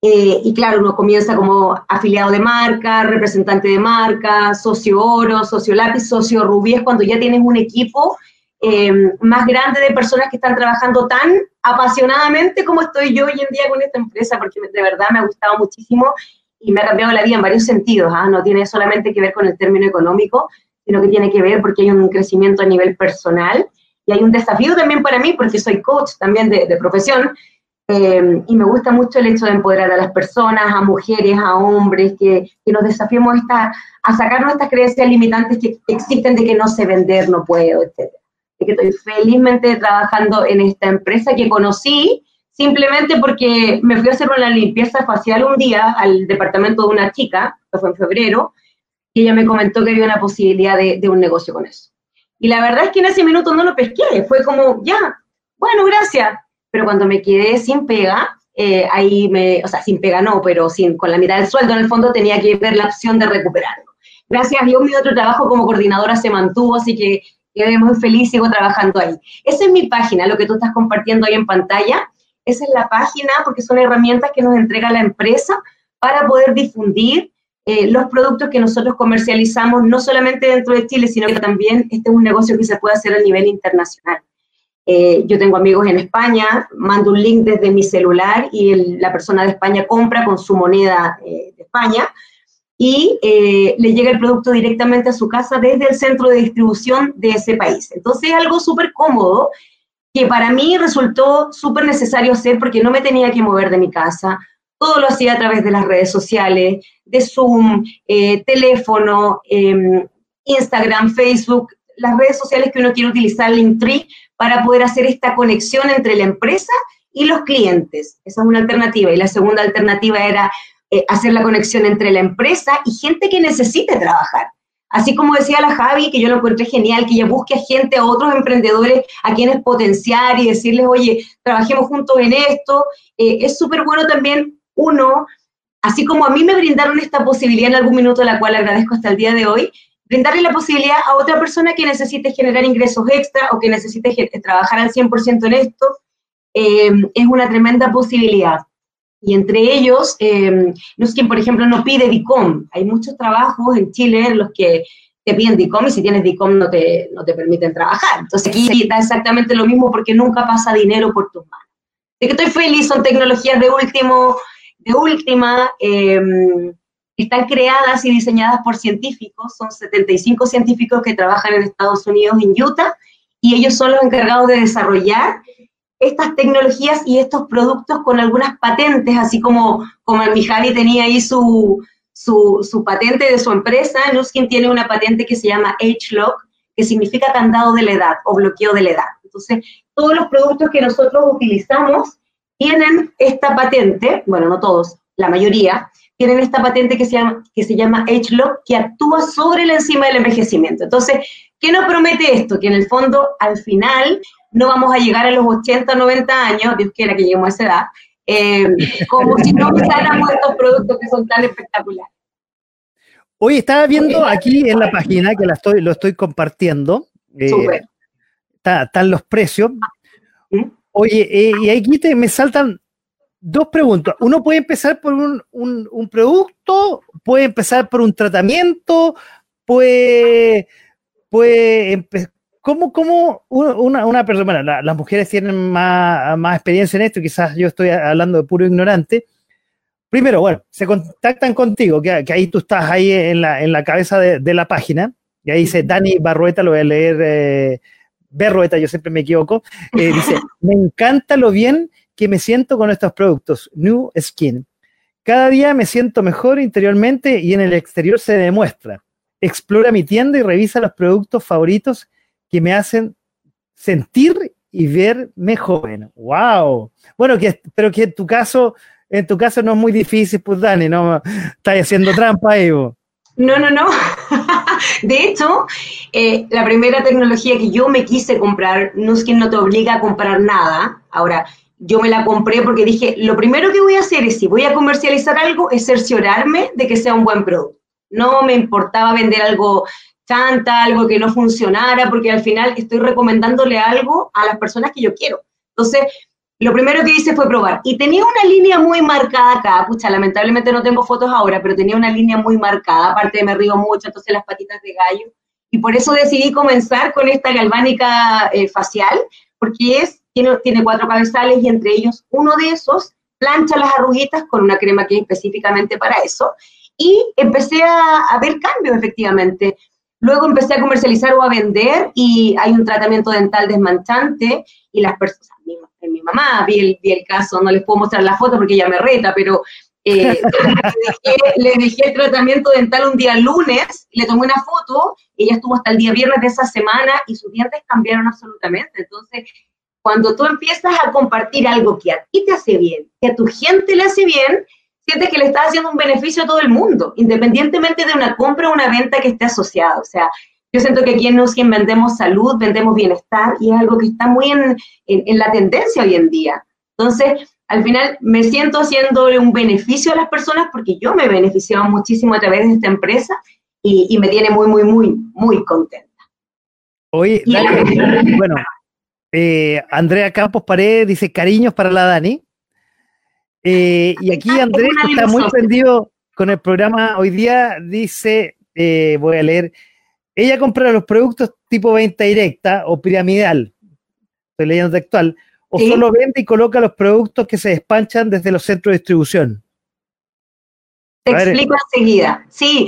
eh, y claro, uno comienza como afiliado de marca, representante de marca, socio oro, socio lápiz, socio rubí, es cuando ya tienes un equipo eh, más grande de personas que están trabajando tan apasionadamente como estoy yo hoy en día con esta empresa, porque de verdad me ha gustado muchísimo y me ha cambiado la vida en varios sentidos. ¿ah? No tiene solamente que ver con el término económico, sino que tiene que ver porque hay un crecimiento a nivel personal y hay un desafío también para mí, porque soy coach también de, de profesión, eh, y me gusta mucho el hecho de empoderar a las personas, a mujeres, a hombres, que, que nos desafiemos esta, a sacar nuestras creencias limitantes que existen de que no sé vender, no puedo, etc. Y que estoy felizmente trabajando en esta empresa que conocí simplemente porque me fui a hacer una limpieza facial un día al departamento de una chica, que fue en febrero, y ella me comentó que había una posibilidad de, de un negocio con eso. Y la verdad es que en ese minuto no lo pesqué, fue como, ya, bueno, gracias. Pero cuando me quedé sin pega, eh, ahí me, o sea, sin pega no, pero sin, con la mitad del sueldo en el fondo tenía que ver la opción de recuperarlo. Gracias a Dios mi otro trabajo como coordinadora se mantuvo, así que quedé muy feliz, sigo trabajando ahí. Esa es mi página, lo que tú estás compartiendo ahí en pantalla. Esa es la página porque son herramientas que nos entrega la empresa para poder difundir eh, los productos que nosotros comercializamos, no solamente dentro de Chile, sino que también este es un negocio que se puede hacer a nivel internacional. Eh, yo tengo amigos en España, mando un link desde mi celular y la persona de España compra con su moneda eh, de España y le llega el producto directamente a su casa desde el centro de distribución de ese país. Entonces es algo súper cómodo que para mí resultó súper necesario hacer porque no me tenía que mover de mi casa, todo lo hacía a través de las redes sociales, de Zoom, eh, teléfono, em, Instagram, Facebook, las redes sociales que uno quiere utilizar, Linktree, para poder hacer esta conexión entre la empresa y los clientes. Esa es una alternativa. Y la segunda alternativa era eh, hacer la conexión entre la empresa y gente que necesite trabajar. Así como decía la Javi, que yo lo encontré genial, que ella busque a gente, a otros emprendedores a quienes potenciar y decirles, oye, trabajemos juntos en esto. Eh, es súper bueno también uno, así como a mí me brindaron esta posibilidad en algún minuto, la cual agradezco hasta el día de hoy, brindarle la posibilidad a otra persona que necesite generar ingresos extra o que necesite trabajar al 100% en esto, eh, es una tremenda posibilidad. Y entre ellos, eh, no es quien, por ejemplo, no pide DICOM. Hay muchos trabajos en Chile en los que te piden DICOM y si tienes DICOM no te, no te permiten trabajar. Entonces aquí da exactamente lo mismo porque nunca pasa dinero por tus manos. De que estoy feliz, son tecnologías de último, de última, em, están creadas y diseñadas por científicos, son 75 científicos que trabajan en Estados Unidos, en Utah, y ellos son los encargados de desarrollar estas tecnologías y estos productos con algunas patentes, así como, como mi Javi tenía ahí su, su, su patente de su empresa, Nuskin tiene una patente que se llama H-Lock, que significa candado de la edad o bloqueo de la edad. Entonces, todos los productos que nosotros utilizamos tienen esta patente, bueno, no todos, la mayoría, tienen esta patente que se llama, que se llama H-Lock, que actúa sobre la enzima del envejecimiento. Entonces, ¿qué nos promete esto? Que en el fondo, al final, no vamos a llegar a los 80, 90 años, Dios quiera que lleguemos a esa edad, eh, como si no usáramos estos productos que son tan espectaculares. Hoy estaba viendo aquí en la página que la estoy, lo estoy compartiendo. Eh, están los precios. ¿Mm? Oye, eh, y aquí te, me saltan dos preguntas. Uno puede empezar por un, un, producto, puede empezar por un tratamiento, puede, puede ¿Cómo, cómo una, una persona, las mujeres tienen más, más, experiencia en esto, quizás yo estoy hablando de puro ignorante. Primero, bueno, se contactan contigo, que, ahí tú estás ahí en la, en la cabeza de, la página, y ahí dice Dani Barrueta, lo voy a leer eh, Berroeta, yo siempre me equivoco, eh, dice, me encanta lo bien que me siento con estos productos, New Skin. Cada día me siento mejor interiormente y en el exterior se demuestra. Explora mi tienda y revisa los productos favoritos que me hacen sentir y verme joven. ¡Wow! Bueno, que, pero que en tu caso, en tu caso no es muy difícil, pues Dani, no estás haciendo trampa ahí. No, no, no. De hecho, eh, la primera tecnología que yo me quise comprar, que no te obliga a comprar nada. Ahora, yo me la compré porque dije, lo primero que voy a hacer es, si voy a comercializar algo, es cerciorarme de que sea un buen producto. No me importaba vender algo chanta, algo que no funcionara, porque al final estoy recomendándole algo a las personas que yo quiero. Entonces, lo primero que hice fue probar. Y tenía una línea muy marcada acá, pucha, lamentablemente no tengo fotos ahora, pero tenía una línea muy marcada, aparte me río mucho, entonces las patitas de gallo. Y por eso decidí comenzar con esta galvánica eh, facial, porque es, tiene, tiene cuatro cabezales y entre ellos uno de esos plancha las arruguitas con una crema que es específicamente para eso. Y empecé a, a ver cambios, efectivamente. Luego empecé a comercializar o a vender y hay un tratamiento dental desmanchante y las personas, en mi mamá vi el, el, caso, no les puedo mostrar la foto porque ella me reta, pero eh, le, dejé, el tratamiento dental un día lunes, le tomé una foto, ella estuvo hasta el día viernes de esa semana y sus dientes cambiaron absolutamente. Entonces, Cuando tú empiezas a compartir algo que a ti te hace bien, que a tu gente le hace bien, sientes que le estás haciendo un beneficio a todo el mundo, independientemente de una compra o una venta que esté asociada. O sea, yo siento que aquí en Nuskin vendemos salud, vendemos bienestar y es algo que está muy en, en la tendencia hoy en día. Entonces, al final me siento haciéndole un beneficio a las personas porque yo me he beneficiado muchísimo a través de esta empresa y, me tiene muy, muy, muy, muy contenta. Oye, bueno, eh, Andrea Campos Paredes dice cariños para la Dani. Eh, y aquí Andrea está muy prendido con el programa hoy día, dice, eh, voy a leer, ella compra los productos tipo venta directa o piramidal, estoy leyendo textual, o solo vende y coloca los productos que se despanchan desde los centros de distribución? Te explico enseguida. Sí,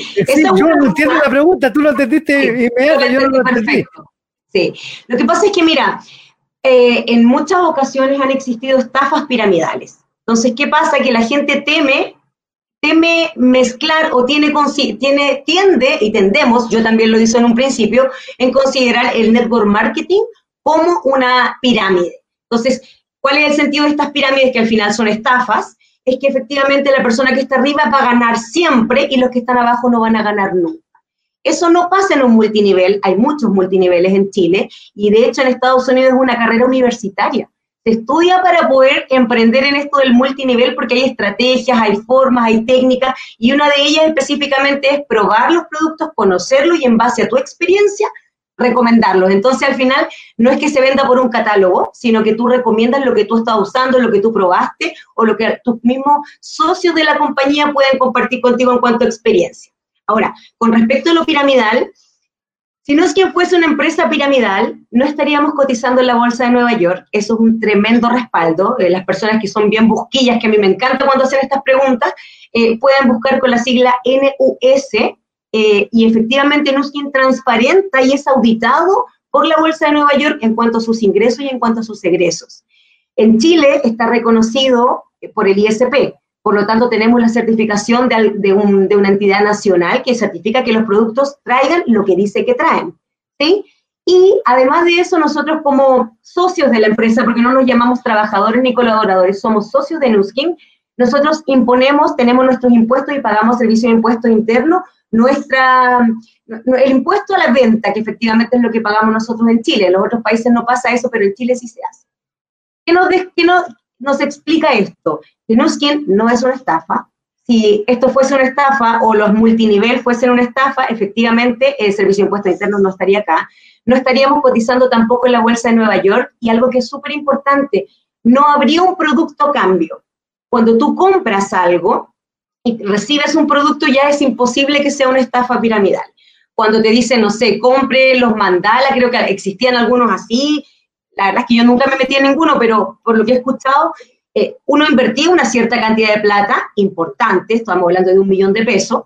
yo no entiendo la pregunta, tú lo entendiste inmediatamente, yo no lo entendí. Sí, lo que pasa es que, mira, eh, en muchas ocasiones han existido estafas piramidales. Entonces, ¿qué pasa? Que la gente teme, teme mezclar o tiene, tiene, tiende, y tendemos, yo también lo hice en un principio, en considerar el network marketing como una pirámide. Entonces, ¿cuál es el sentido de estas pirámides que al final son estafas? Es que efectivamente la persona que está arriba va a ganar siempre y los que están abajo no van a ganar nunca. Eso no pasa en un multinivel, hay muchos multiniveles en Chile y de hecho en Estados Unidos es una carrera universitaria. Se estudia para poder emprender en esto del multinivel porque hay estrategias, hay formas, hay técnicas y una de ellas específicamente es probar los productos, conocerlos y en base a tu experiencia recomendarlos. Entonces, al final, no es que se venda por un catálogo, sino que tú recomiendas lo que tú estás usando, lo que tú probaste o lo que tus mismos socios de la compañía pueden compartir contigo en cuanto a experiencia. Ahora, con respecto a lo piramidal, si no es que fuese una empresa piramidal, no estaríamos cotizando en la Bolsa de Nueva York. Eso es un tremendo respaldo. Eh, las personas que son bien busquillas, que a mí me encanta cuando hacen estas preguntas, eh, pueden buscar con la sigla NUS, eh, y efectivamente Nuskin transparenta y es auditado por la Bolsa de Nueva York en cuanto a sus ingresos y en cuanto a sus egresos. En Chile está reconocido eh, por el ISP, por lo tanto tenemos la certificación de, de, una entidad nacional que certifica que los productos traigan lo que dice que traen. ¿sí? Y además de eso, nosotros como socios de la empresa, porque no nos llamamos trabajadores ni colaboradores, somos socios de Nuskin, nosotros imponemos, tenemos nuestros impuestos y pagamos servicio de impuestos internos nuestra, el impuesto a la venta, que efectivamente es lo que pagamos nosotros en Chile. En los otros países no pasa eso, pero en Chile sí se hace. ¿Qué nos, qué nos explica esto? Quien no es una estafa. Si esto fuese una estafa o los multinivel fuesen una estafa, efectivamente el Servicio de Impuestos Internos no estaría acá. No estaríamos cotizando tampoco en la Bolsa de Nueva York. Y algo que es súper importante, no habría un producto cambio. Cuando tú compras algo, y recibes un producto, ya es imposible que sea una estafa piramidal. Cuando te dicen, no sé, compre los mandala, creo que existían algunos así, la verdad es que yo nunca me metí en ninguno, pero por lo que he escuchado, eh, uno invertía una cierta cantidad de plata importante, estamos hablando de un millón de pesos,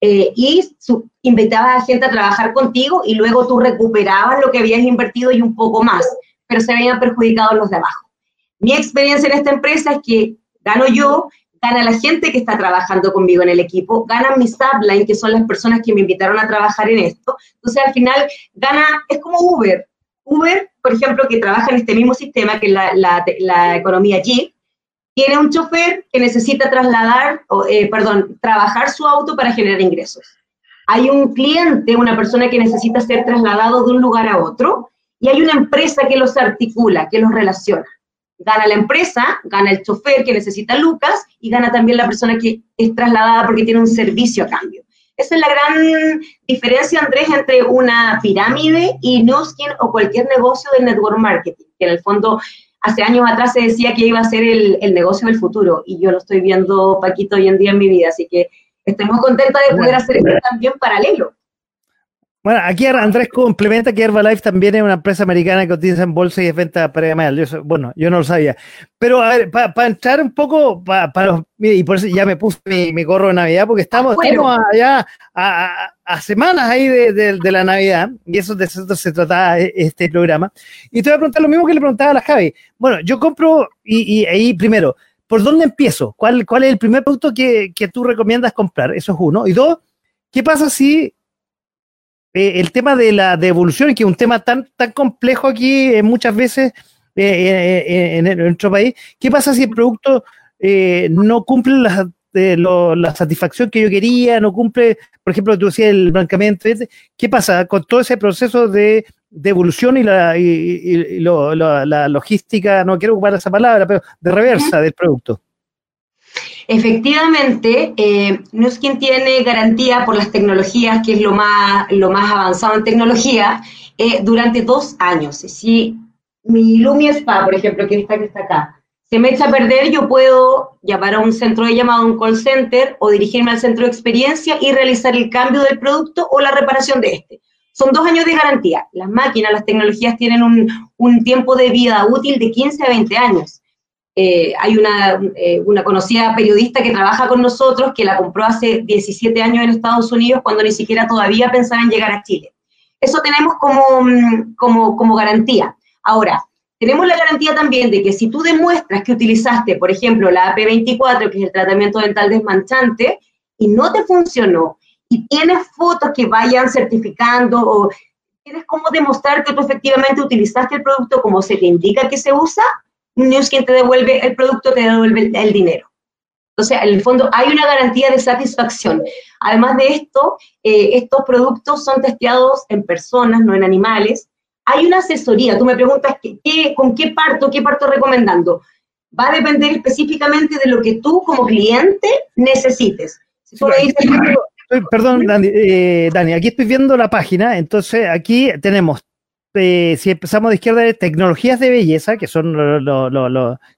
eh, y su, invitabas a gente a trabajar contigo y luego tú recuperabas lo que habías invertido y un poco más, pero se habían perjudicado los de abajo. Mi experiencia en esta empresa es que gano yo, gana la gente que está trabajando conmigo en el equipo, ganan mis upline, que son las personas que me invitaron a trabajar en esto. Entonces, al final, gana, es como Uber. Uber, por ejemplo, que trabaja en este mismo sistema que la, economía tiene un chofer que necesita trasladar, eh, perdón, trabajar su auto para generar ingresos. Hay un cliente, una persona que necesita ser trasladado de un lugar a otro, y hay una empresa que los articula, que los relaciona. Gana la empresa, gana el chofer que necesita Lucas y gana también la persona que es trasladada porque tiene un servicio a cambio. Esa es la gran diferencia, Andrés, entre una pirámide y Nuskin o cualquier negocio del network marketing, que en el fondo hace años atrás se decía que iba a ser el, el negocio del futuro y yo lo estoy viendo, Paquito, hoy en día en mi vida, así que estoy muy contenta de poder hacer esto también paralelo. Bueno, aquí Andrés complementa que Herbalife también es una empresa americana que cotiza en bolsa y es venta previa Yo, bueno, yo no lo sabía. Pero a ver, para entrar un poco, para, y por eso ya me puse mi, gorro de Navidad, porque estamos, allá a, semanas ahí de, la Navidad, y eso de eso se trataba e, este programa. Y te voy a preguntar lo mismo que le preguntaba a la Javi. Bueno, yo compro, y, ahí primero, ¿por dónde empiezo? ¿Cuál, ¿Cuál es el primer producto que, que tú recomiendas comprar? Eso es uno. Y dos, ¿qué pasa si eh, el tema de la devolución, que es un tema tan, tan complejo aquí, eh, muchas veces en, nuestro país. ¿Qué pasa si el producto no cumple la satisfacción que yo quería, no cumple, por ejemplo, tú decías el blancamiento, ¿qué pasa con todo ese proceso de, evolución y, la, y, la, logística, no quiero ocupar esa palabra, pero de reversa del producto? Efectivamente, eh, Nuskin tiene garantía por las tecnologías, que es lo más, lo más avanzado en tecnología, eh, durante dos años. Si mi Lumi Spa, por ejemplo, que está, que está acá, se me echa a perder, yo puedo llamar a un centro de llamado, un call center, o dirigirme al centro de experiencia y realizar el cambio del producto o la reparación de este. Son dos años de garantía. Las máquinas, las tecnologías tienen un, un tiempo de vida útil de 15 a 20 años. Eh, hay una, eh, una, conocida periodista que trabaja con nosotros que la compró hace 17 años en Estados Unidos cuando ni siquiera todavía pensaba en llegar a Chile. Eso tenemos como, mm, como, como garantía. Ahora, tenemos la garantía también de que si tú demuestras que utilizaste, por ejemplo, la AP24, que es el tratamiento dental desmanchante, y no te funcionó, y tienes fotos que vayan certificando o tienes cómo demostrar que tú efectivamente utilizaste el producto como se te indica que se usa, News quien te devuelve el producto, te devuelve el, dinero. Entonces, en el fondo hay una garantía de satisfacción. Además de esto, eh, estos productos son testeados en personas, no en animales. Hay una asesoría. Tú me preguntas ¿qué, con qué parto, qué parto recomendando. Va a depender específicamente de lo que tú como cliente necesites. perdón, eh, Dani, aquí estoy viendo la página. Entonces, aquí tenemos este, si empezamos de izquierda, tecnologías de belleza, que son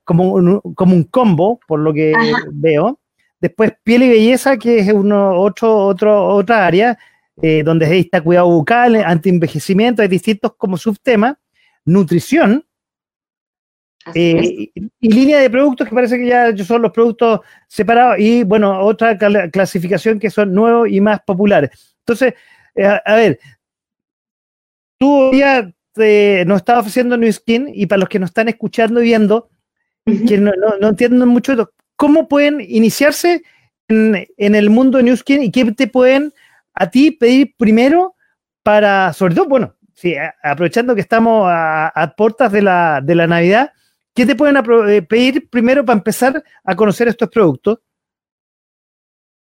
como, un, como un combo, por lo que veo. Después, piel y belleza, que es uno, otro, otro, otra área, eh, donde está cuidado bucal, anti-envejecimiento, hay distintos como subtemas. Nutrición, eh, y, línea de productos que parece que ya son los productos separados y bueno, otra clasificación que son nuevos y más populares. Entonces, eh, a, ver, tú ya te, nos estás ofreciendo New Skin y para los que nos están escuchando y viendo, que no, no, entienden mucho, ¿cómo pueden iniciarse en, el mundo de New Skin y qué te pueden a ti pedir primero para, sobre todo, bueno, sí, aprovechando que estamos a, puertas de la, de la Navidad, ¿qué te pueden eh, pedir primero para empezar a conocer estos productos?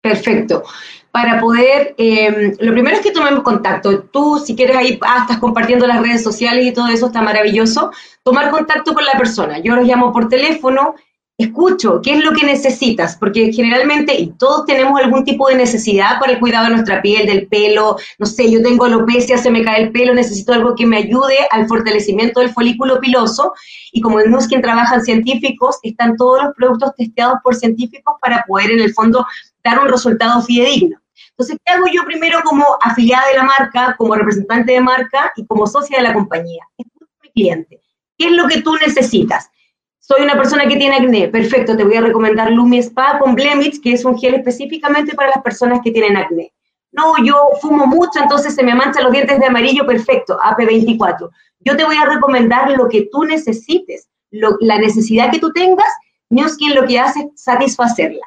Perfecto para poder, em, lo primero es que tomemos contacto. Tú, si quieres, ahí ah, estás compartiendo las redes sociales y todo eso está maravilloso. Tomar contacto con la persona. Yo los llamo por teléfono, escucho qué es lo que necesitas, porque generalmente, y todos tenemos algún tipo de necesidad para el cuidado de nuestra piel, del pelo, no sé, yo tengo alopecia, se me cae el pelo, necesito algo que me ayude al fortalecimiento del folículo piloso, y como en Nuskin trabajan científicos, están todos los productos testeados por científicos para poder en el fondo dar un resultado fidedigno. Entonces, ¿qué hago yo primero como afiliada de la marca, como representante de marca y como socia de la compañía? Escucho a mi cliente. ¿Qué es lo que tú necesitas? Soy una persona que tiene acné. Perfecto, te voy a recomendar Lumi Spa con Blemich, que es un gel específicamente para las personas que tienen acné. No, yo fumo mucho, entonces se me manchan los dientes de amarillo. Perfecto, AP24. Yo te voy a recomendar lo que tú necesites, la necesidad que tú tengas. Newskin lo que hace es satisfacerla.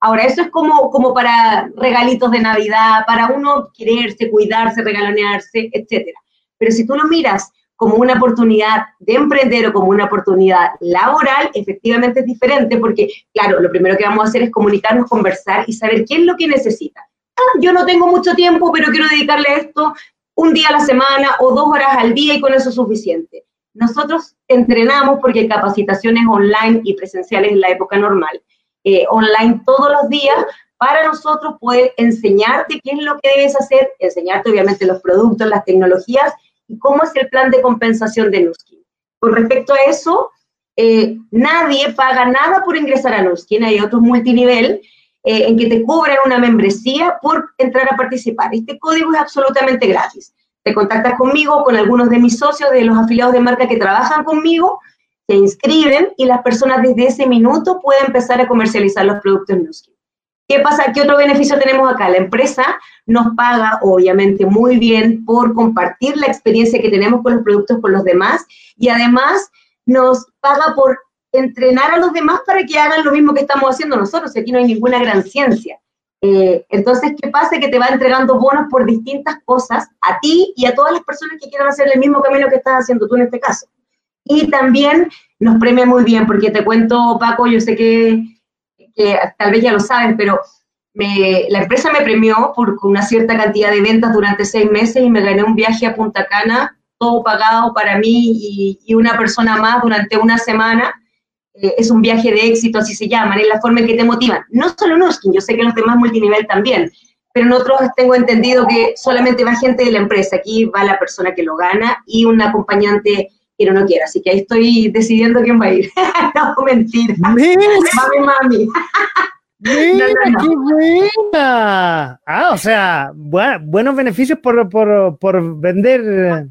Ahora, eso es como, como para regalitos de Navidad, para uno quererse, cuidarse, regalonearse, etcétera. Pero si tú lo miras como una oportunidad de emprender o como una oportunidad laboral, efectivamente es diferente porque, claro, lo primero que vamos a hacer es comunicarnos, conversar y saber qué es lo que necesita. Ah, yo no tengo mucho tiempo, pero quiero dedicarle a esto un día a la semana o dos horas al día y con eso es suficiente. Nosotros entrenamos porque hay capacitaciones online y presenciales en la época normal eh, online todos los días para nosotros poder enseñarte qué es lo que debes hacer, enseñarte obviamente los productos, las tecnologías y cómo es el plan de compensación de Nuskin. Con respecto a eso, eh, nadie paga nada por ingresar a Nuskin, hay otros multinivel eh, en que te cobran una membresía por entrar a participar. Este código es absolutamente gratis. Te contactas conmigo, con algunos de mis socios, de los afiliados de marca que trabajan conmigo, se inscriben y las personas desde ese minuto pueden empezar a comercializar los productos Nuskin. ¿Qué pasa? ¿Qué otro beneficio tenemos acá? La empresa nos paga, obviamente, muy bien por compartir la experiencia que tenemos con los productos con los demás y además nos paga por entrenar a los demás para que hagan lo mismo que estamos haciendo nosotros. Aquí no hay ninguna gran ciencia. Eh, entonces, ¿qué pasa? Que te va entregando bonos por distintas cosas a ti y a todas las personas que quieran hacer el mismo camino que estás haciendo tú en este caso. Y también nos premia muy bien, porque te cuento, Paco, yo sé que, tal vez ya lo saben, pero me, la empresa me premió por una cierta cantidad de ventas durante seis meses y me gané un viaje a Punta Cana, todo pagado para mí y, y una persona más durante una semana. Eh, es un viaje de éxito, así se llaman, es la forma en que te motivan. No solo Nuskin, yo sé que los demás multinivel también, pero en otros tengo entendido que solamente va gente de la empresa, aquí va la persona que lo gana y un acompañante que no quiera. Así que ahí estoy decidiendo quién va a ir. no, mentira. Mami, mami. Mira, qué buena. Ah, o sea, buenos beneficios por, por, por vender.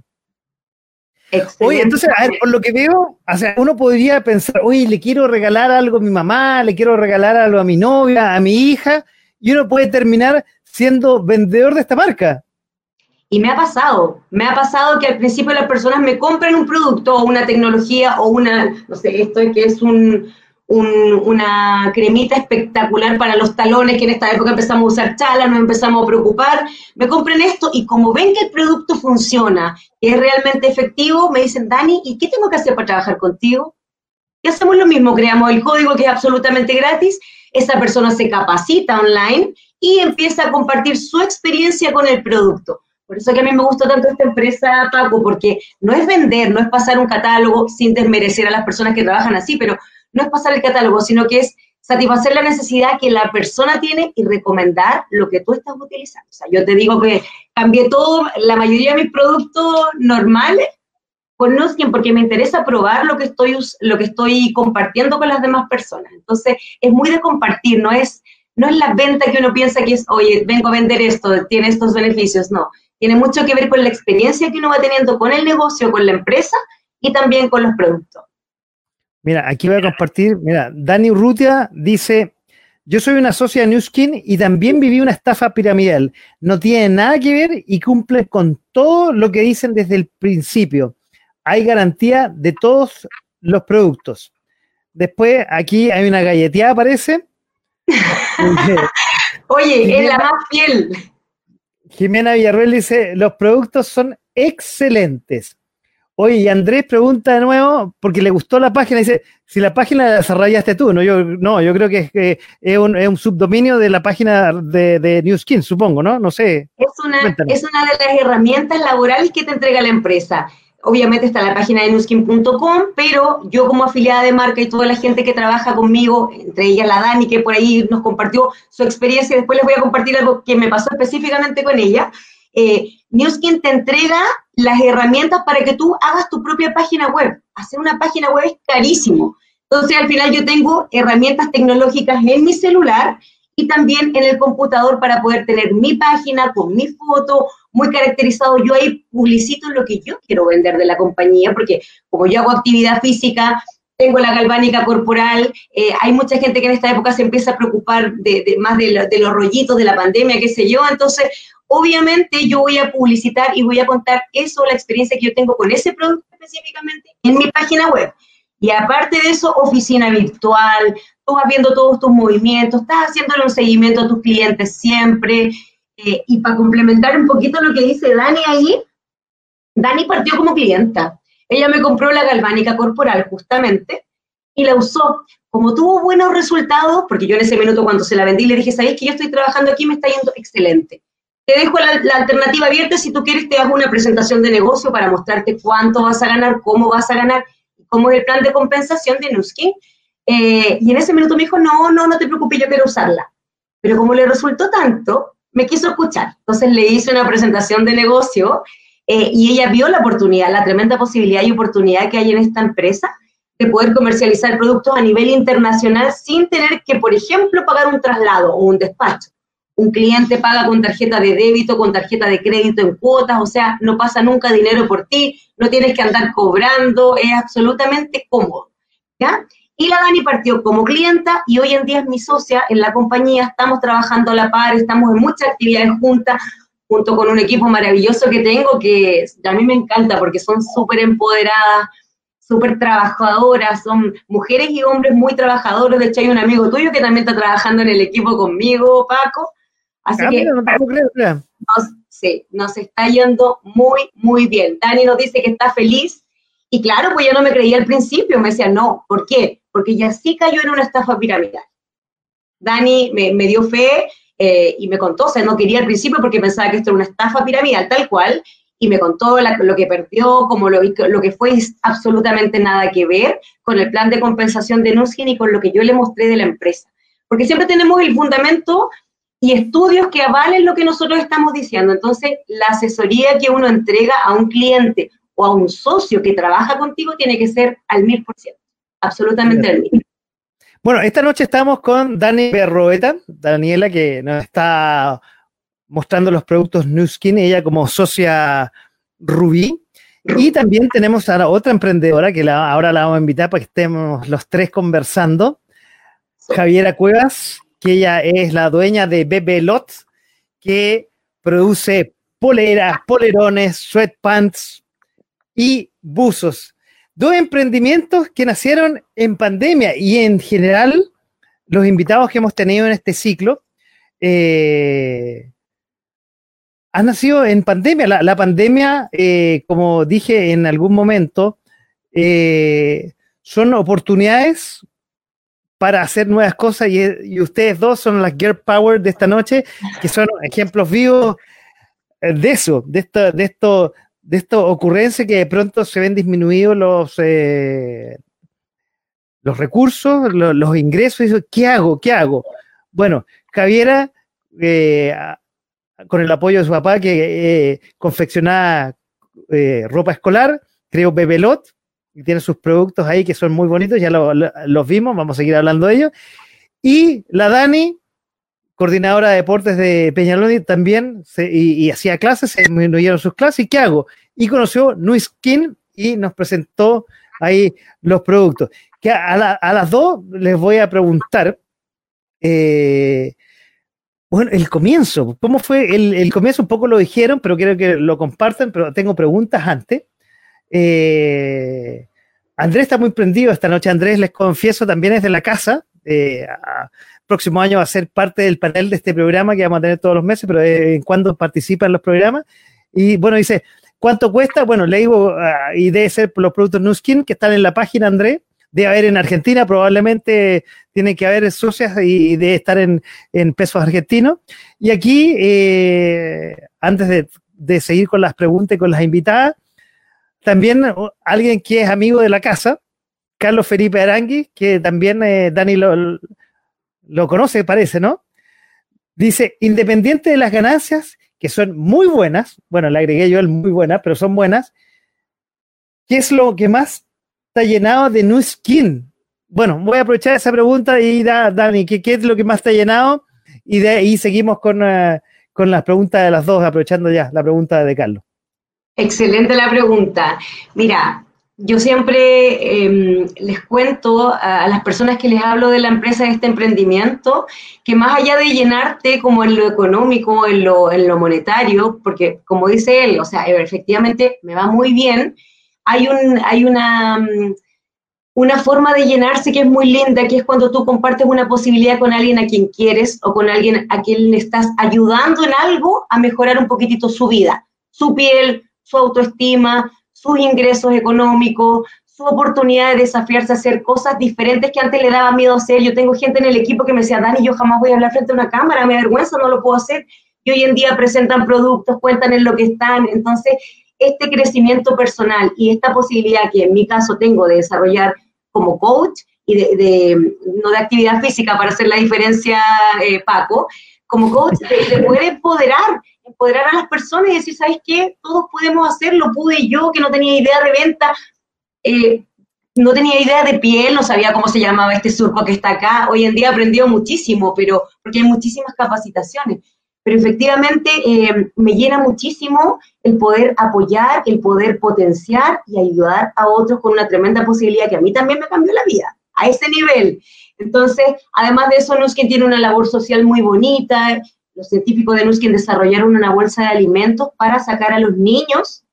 Oye, entonces, a ver, por lo que veo, o sea, uno podría pensar, oye, le quiero regalar algo a mi mamá, le quiero regalar algo a mi novia, a mi hija, y uno puede terminar siendo vendedor de esta marca. Y me ha pasado, me ha pasado que al principio las personas me compran un producto o una tecnología o una, no sé, esto es que es un, una cremita espectacular para los talones, que en esta época empezamos a usar chala, nos empezamos a preocupar, me compren esto y como ven que el producto funciona, y es realmente efectivo, me dicen, Dani, ¿y qué tengo que hacer para trabajar contigo? Y hacemos lo mismo, creamos el código que es absolutamente gratis, esa persona se capacita online y empieza a compartir su experiencia con el producto. Por eso que a mí me gusta tanto esta empresa, Paco, porque no es vender, no es pasar un catálogo sin desmerecer a las personas que trabajan así, pero no es pasar el catálogo, sino que es satisfacer la necesidad que la persona tiene y recomendar lo que tú estás utilizando. O sea, yo te digo que cambié todo, la mayoría de mis productos normales con Nuskin porque me interesa probar lo que estoy lo que estoy compartiendo con las demás personas. Entonces, es muy de compartir, no es no es la venta que uno piensa que es, oye, vengo a vender esto, tiene estos beneficios, no. Tiene mucho que ver con la experiencia que uno va teniendo con el negocio, con la empresa y también con los productos. Mira, aquí voy a compartir, mira, Dani Urrutia dice, yo soy una socia de Newskin y también viví una estafa piramidal. No tiene nada que ver y cumple con todo lo que dicen desde el principio. Hay garantía de todos los productos. Después, aquí hay una galleteada, parece. Oye, es la más fiel. Jimena Villarreal dice, los productos son excelentes. Oye, y Andrés pregunta de nuevo, porque le gustó la página, dice, si la página la desarrollaste tú, no, yo, no, yo creo que es, es, un, subdominio de la página de, de New Skin, supongo, ¿no? No sé. Es una, es una de las herramientas laborales que te entrega la empresa. Obviamente está la página de newskin.com, pero yo como afiliada de marca y toda la gente que trabaja conmigo, entre ellas la Dani, que por ahí nos compartió su experiencia, después les voy a compartir algo que me pasó específicamente con ella, eh, Newskin te entrega las herramientas para que tú hagas tu propia página web. Hacer una página web es carísimo. Entonces, al final yo tengo herramientas tecnológicas en mi celular y también en el computador para poder tener mi página con mi foto, muy caracterizado. Yo ahí publicito lo que yo quiero vender de la compañía, porque como yo hago actividad física, tengo la galvánica corporal, eh, hay mucha gente que en esta época se empieza a preocupar de, más de, de, los rollitos de la pandemia, qué sé yo, entonces obviamente yo voy a publicitar y voy a contar eso, la experiencia que yo tengo con ese producto específicamente en mi página web. Y aparte de eso, oficina virtual, tú vas viendo todos tus movimientos, estás haciéndole un seguimiento a tus clientes siempre. Eh, y para complementar un poquito lo que dice Dani ahí, Dani partió como clienta. Ella me compró la galvánica corporal justamente y la usó. Como tuvo buenos resultados, porque yo en ese minuto cuando se la vendí le dije, ¿sabéis que yo estoy trabajando aquí? Me está yendo excelente. Te dejo la, alternativa abierta, si tú quieres te hago una presentación de negocio para mostrarte cuánto vas a ganar, cómo vas a ganar, cómo es el plan de compensación de Nuskin. Eh, y en ese minuto me dijo, no, no, no te preocupes, yo quiero usarla. Pero como le resultó tanto, me quiso escuchar. Entonces le hice una presentación de negocio eh, y ella vio la oportunidad, la tremenda posibilidad y oportunidad que hay en esta empresa de poder comercializar productos a nivel internacional sin tener que, por ejemplo, pagar un traslado o un despacho un cliente paga con tarjeta de débito, con tarjeta de crédito en cuotas, o sea, no pasa nunca dinero por ti, no tienes que andar cobrando, es absolutamente cómodo, ¿ya? Y la Dani partió como clienta y hoy en día es mi socia en la compañía, estamos trabajando a la par, estamos en muchas actividades juntas, junto con un equipo maravilloso que tengo, que a mí me encanta porque son súper empoderadas, súper trabajadoras, son mujeres y hombres muy trabajadores, de hecho hay un amigo tuyo que también está trabajando en el equipo conmigo, Paco, Así ah, que Nos, sí, nos está yendo muy, muy bien. Dani nos dice que está feliz Y claro, pues ya no me creía al principio, me decía, no, ¿por qué? Porque ya sí cayó en una estafa piramidal. Dani me, dio fe eh, y me contó, o sea, no quería al principio porque pensaba que esto era una estafa piramidal, tal cual, y me contó lo que perdió, como lo, lo, que fue absolutamente nada que ver con el plan de compensación de Nuskin y con lo que yo le mostré de la empresa. Porque siempre tenemos el fundamento y estudios que avalen lo que nosotros estamos diciendo. Entonces, la asesoría que uno entrega a un cliente o a un socio que trabaja contigo tiene que ser al mil por ciento, absolutamente. Bueno, esta noche estamos con Dani Berroeta, Daniela, que nos está mostrando los productos Nuskin, ella como socia Rubí. Y también tenemos a otra emprendedora que ahora la vamos a invitar para que estemos los tres conversando. Javiera Cuevas, que ella es la dueña de Bebe Lot, que produce poleras, polerones, sweatpants y buzos. Dos emprendimientos que nacieron en pandemia y en general los invitados que hemos tenido en este ciclo eh, ha nacido en pandemia. La, pandemia, eh, como dije en algún momento, eh, son oportunidades para hacer nuevas cosas y, ustedes dos son las Girl Power de esta noche, que son ejemplos vivos de eso, de esto, de esto, de esto ocurrencia que de pronto se ven disminuidos los, los recursos, los, ingresos. Y ¿Qué hago? ¿Qué hago? Bueno, Javiera con el apoyo de su papá que eh, confeccionaba eh, ropa escolar, creó Bebelot, y tiene sus productos ahí que son muy bonitos, ya los vimos, vamos a seguir hablando de ellos. Y la Dani, coordinadora de deportes de Peñaloni, también y, hacía clases, se disminuyeron sus clases. ¿Y qué hago? Y conoció Nuiskin y nos presentó ahí los productos. Que a, las dos les voy a preguntar eh, bueno, el comienzo, ¿cómo fue? El, comienzo un poco lo dijeron, pero quiero que lo compartan, pero tengo preguntas antes. Eh, Andrés está muy prendido esta noche. Andrés, les confieso, también es de la casa. Eh, próximo año va a ser parte del panel de este programa que vamos a tener todos los meses, pero en cuando participa en los programas. Y bueno, dice, ¿cuánto cuesta? Bueno, le digo, ah, y debe ser por los productos Nuskin que están en la página, Andrés debe haber en Argentina, probablemente tiene que haber socias y, debe estar en, pesos argentinos. Y aquí, eh, antes de, seguir con las preguntas y con las invitadas, también alguien que es amigo de la casa, Carlos Felipe Arangui, que también eh, Dani lo, lo conoce, parece, ¿no? Dice, independiente de las ganancias, que son muy buenas, bueno, le agregué yo el muy buenas, pero son buenas, ¿qué es lo que más llenado de new skin? Bueno, voy a aprovechar esa pregunta y da, Dani, ¿qué, ¿qué, es lo que más está llenado? Y de ahí seguimos con, uh, con las preguntas de las dos, aprovechando ya la pregunta de Carlos. Excelente la pregunta. Mira, yo siempre eh, les cuento a, las personas que les hablo de la empresa de este emprendimiento que más allá de llenarte como en lo económico, en lo, en lo monetario, porque como dice él, o sea, efectivamente me va muy bien, hay, un, hay una, mm, una forma de llenarse que es muy linda, que es cuando tú compartes una posibilidad con alguien a quien quieres o con alguien a quien le estás ayudando en algo a mejorar un poquitito su vida, su piel, su autoestima, sus ingresos económicos, su oportunidad de desafiarse a hacer cosas diferentes que antes le daba miedo hacer. Yo tengo gente en el equipo que me decía, Dani, yo jamás voy a hablar frente a una cámara, me avergüenza, no lo puedo hacer. Y hoy en día presentan productos, cuentan en lo que están. Entonces, este crecimiento personal y esta posibilidad que en mi caso tengo de desarrollar como coach y de, no de actividad física para hacer la diferencia, eh, Paco, como coach de, poder empoderar, empoderar a las personas y decir, ¿sabes qué? Todos podemos hacerlo, pude yo que no tenía idea de venta, eh, no tenía idea de piel, no sabía cómo se llamaba este surco que está acá, hoy en día aprendió muchísimo, pero porque hay muchísimas capacitaciones pero efectivamente eh, me llena muchísimo el poder apoyar, el poder potenciar y ayudar a otros con una tremenda posibilidad que a mí también me cambió la vida, a ese nivel. Entonces, además de eso, Nuskin tiene una labor social muy bonita. Los científicos de Nuskin desarrollaron una bolsa de alimentos para sacar a los niños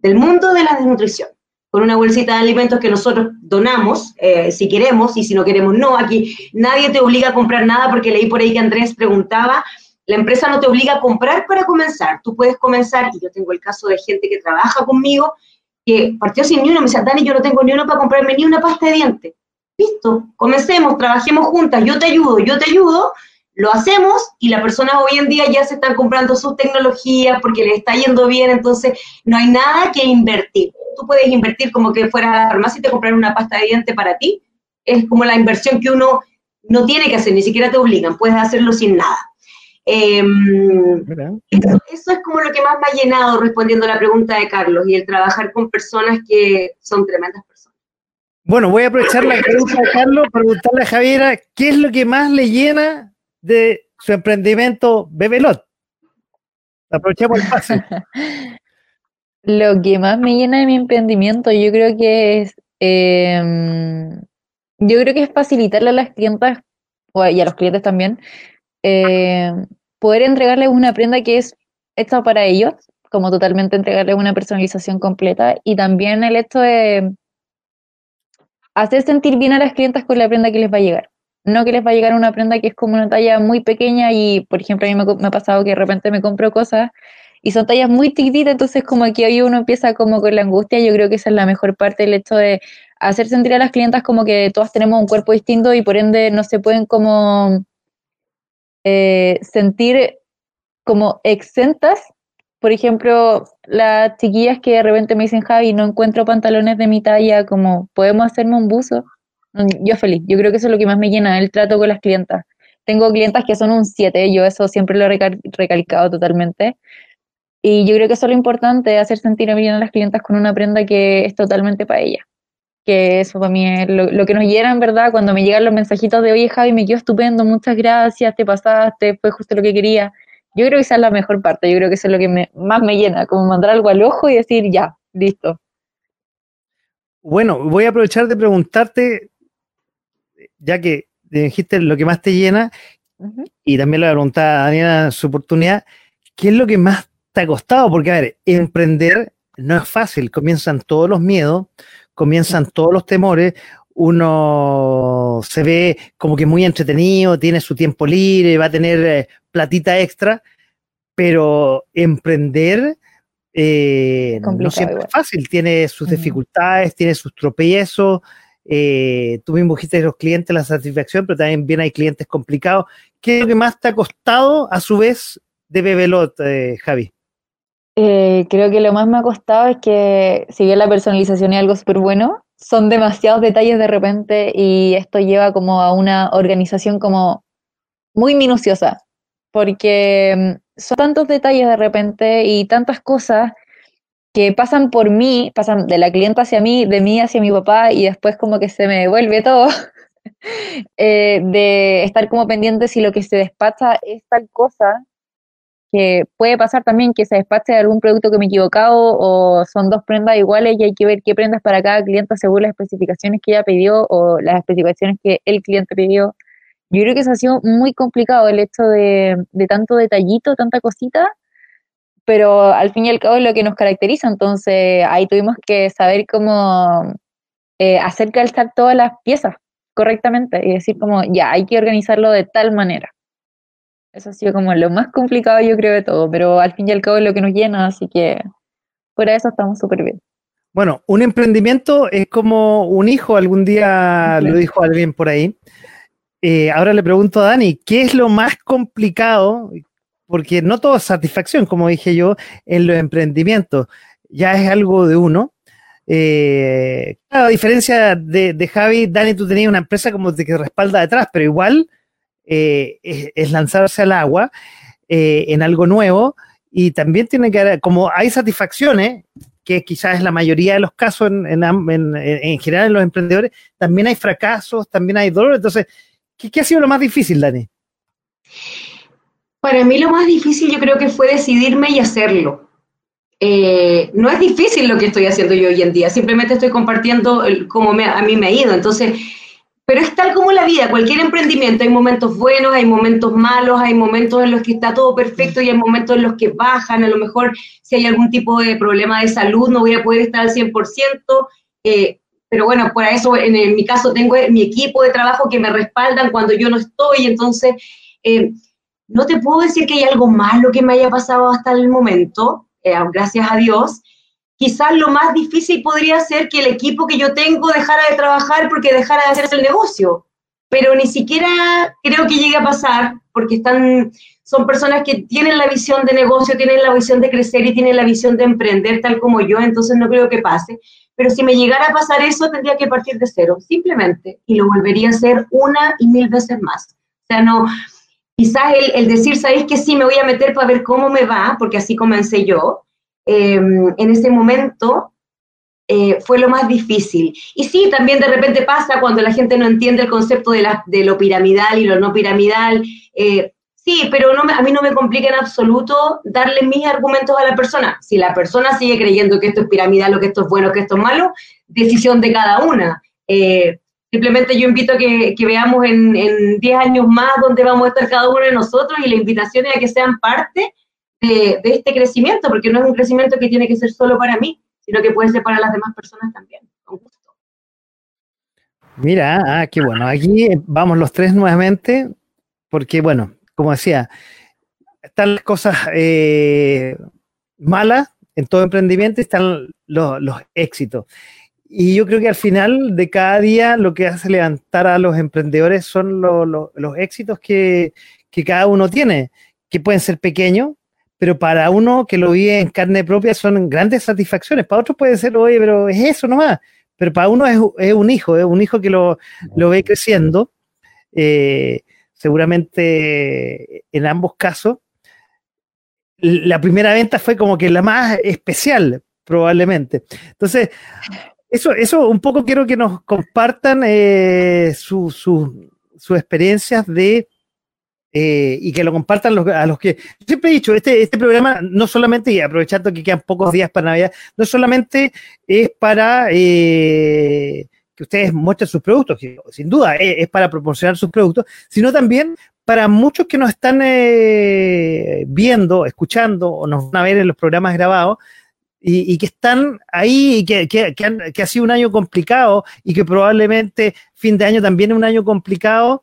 del mundo de la desnutrición con una bolsita de alimentos que nosotros donamos, eh, si queremos, y si no queremos, no. Aquí nadie te obliga a comprar nada porque leí por ahí que Andrés preguntaba la empresa no te obliga a comprar para comenzar. Tú puedes comenzar, y yo tengo el caso de gente que trabaja conmigo, que partió sin ni uno, me decía, Dani, yo no tengo ni uno para comprarme ni una pasta de dientes. Listo, comencemos, trabajemos juntas, yo te ayudo, yo te ayudo, lo hacemos y las personas hoy en día ya se están comprando sus tecnologías porque les está yendo bien, entonces no hay nada que invertir. Tú puedes invertir como que fuera a la farmacia y te comprar una pasta de dientes para ti. Es como la inversión que uno no tiene que hacer, ni siquiera te obligan, puedes hacerlo sin nada. Em, eso es como lo que más me ha llenado respondiendo a la pregunta de Carlos y el trabajar con personas que son tremendas personas. Bueno, voy a aprovechar la pregunta de Carlos para preguntarle a Javiera qué es lo que más le llena de su emprendimiento Bebelot. Aprovechemos el pase. Lo que más me llena de mi emprendimiento, yo creo que es, em, yo creo que es facilitarle a las clientas y a los clientes también eh, poder entregarles una prenda que es hecha para ellos, como totalmente entregarles una personalización completa, y también el hecho de hacer sentir bien a las clientas con la prenda que les va a llegar. No que les va a llegar una prenda que es como una talla muy pequeña y, por ejemplo, a mí me, ha pasado que de repente me compro cosas y son tallas muy chiquititas, entonces como que hoy uno empieza como con la angustia, yo creo que esa es la mejor parte, el hecho de hacer sentir a las clientas como que todas tenemos un cuerpo distinto y por ende no se pueden como eh, sentir como exentas. Por ejemplo, las chiquillas que de repente me dicen, Javi, no encuentro pantalones de mi talla, como, ¿podemos hacerme un buzo? Yo feliz, yo creo que eso es lo que más me llena, el trato con las clientas. Tengo clientas que son un 7, yo eso siempre lo he recalcado totalmente. Y yo creo que eso es lo importante, hacer sentir bien a las clientas con una prenda que es totalmente para ellas que eso para mí es lo, que nos llena, en verdad, cuando me llegan los mensajitos de, oye Javi, me quedó estupendo, muchas gracias, te pasaste, fue justo lo que quería. Yo creo que esa es la mejor parte, yo creo que eso es lo que más me llena, como mandar algo al ojo y decir, ya, listo. Bueno, voy a aprovechar de preguntarte, ya que dijiste lo que más te llena, y también le voy a Daniela su oportunidad, ¿qué es lo que más te ha costado? Porque, a ver, emprender no es fácil, comienzan todos los miedos, comienzan todos los temores, uno se ve como que muy entretenido, tiene su tiempo libre, va a tener eh, platita extra, pero emprender eh, no siempre es fácil, tiene sus dificultades, tiene sus tropiezos. Eh, tú mismo dijiste los clientes la satisfacción, pero también bien hay clientes complicados. ¿Qué es lo que más te ha costado a su vez de Bebelot, Javi? Eh, creo que lo más me ha costado es que, si bien la personalización es algo súper bueno, son demasiados detalles de repente y esto lleva como a una organización como muy minuciosa, porque mm, son tantos detalles de repente y tantas cosas que pasan por mí, pasan de la clienta hacia mí, de mí hacia mi papá y después como que se me devuelve todo. Eh, de estar como pendiente si lo que se despacha es tal cosa que puede pasar también que se despache de algún producto que me he equivocado o son dos prendas iguales y hay que ver qué prendas para cada cliente según las especificaciones que ella pidió o las especificaciones que el cliente pidió. Yo creo que eso ha sido muy complicado el hecho de, tanto detallito, tanta cosita, pero al fin y al cabo es lo que nos caracteriza, entonces ahí tuvimos que saber cómo eh, hacer calzar todas las piezas correctamente y decir como, ya, hay que organizarlo de tal manera. Eso ha sido como lo más complicado, yo creo, de todo, pero al fin y al cabo es lo que nos llena, así que fuera eso estamos súper bien. Bueno, un emprendimiento es como un hijo, algún día lo dijo alguien por ahí. Eh, ahora le pregunto a Dani, ¿qué es lo más complicado? Porque no todo es satisfacción, como dije yo, en los emprendimientos. Ya es algo de uno. Eh, a diferencia de, de, Javi, Dani, tú tenías una empresa como de que respalda detrás, pero igual eh, es, lanzarse al agua eh, en algo nuevo y también tiene que haber, como hay satisfacciones, que quizás es la mayoría de los casos en, en, general en los emprendedores, también hay fracasos, también hay dolor. Entonces, ¿qué, ha sido lo más difícil, Dani? Para mí lo más difícil yo creo que fue decidirme y hacerlo. Eh, no es difícil lo que estoy haciendo yo hoy en día, simplemente estoy compartiendo cómo a mí me ha ido. Entonces, pero es tal como la vida, cualquier emprendimiento, hay momentos buenos, hay momentos malos, hay momentos en los que está todo perfecto y hay momentos en los que bajan, a lo mejor si hay algún tipo de problema de salud no voy a poder estar al 100%, eh, pero bueno, por eso en, mi caso tengo mi equipo de trabajo que me respaldan cuando yo no estoy, entonces eh, no te puedo decir que hay algo malo que me haya pasado hasta el momento, eh, gracias a Dios, quizás lo más difícil podría ser que el equipo que yo tengo dejara de trabajar porque dejara de hacer el negocio. Pero ni siquiera creo que llegue a pasar porque están, son personas que tienen la visión de negocio, tienen la visión de crecer y tienen la visión de emprender tal como yo, entonces no creo que pase. Pero si me llegara a pasar eso, tendría que partir de cero, simplemente, y lo volvería a hacer una y mil veces más. O sea, no, quizás el, decir, ¿sabéis que sí me voy a meter para ver cómo me va? Porque así comencé yo. Em, en ese momento eh, fue lo más difícil. Y sí, también de repente pasa cuando la gente no entiende el concepto de, lo piramidal y lo no piramidal. Eh, sí, pero a mí no me complica en absoluto darle mis argumentos a la persona. Si la persona sigue creyendo que esto es piramidal o que esto es bueno que esto es malo, decisión de cada una. Eh, simplemente yo invito a que, veamos en 10 años más dónde vamos a estar cada uno de nosotros y la invitación es a que sean parte de, este crecimiento, porque no es un crecimiento que tiene que ser solo para mí, sino que puede ser para las demás personas también. Con gusto. Mira, ah, qué bueno. Aquí vamos los tres nuevamente, porque bueno, como decía, están las cosas eh, malas en todo emprendimiento y están los, éxitos. Y yo creo que al final de cada día lo que hace levantar a los emprendedores son los éxitos que, que, cada uno tiene, que pueden ser pequeños, pero para uno que lo vive en carne propia son grandes satisfacciones. Para otros puede ser, oye, pero es eso nomás. Pero para uno es, un hijo, es un hijo que lo, ve creciendo. Eh, seguramente en ambos casos. La primera venta fue como que la más especial, probablemente. Entonces, eso, eso un poco quiero que nos compartan eh, sus experiencias de eh, y que lo compartan a los que... siempre he dicho, este, este programa no solamente, y aprovechando que quedan pocos días para Navidad, no solamente es para eh, que ustedes muestren sus productos, sin duda es, para proporcionar sus productos, sino también para muchos que nos están eh, viendo, escuchando o nos van a ver en los programas grabados, y, que están ahí y que, que, que, ha sido un año complicado y que probablemente fin de año también es un año complicado,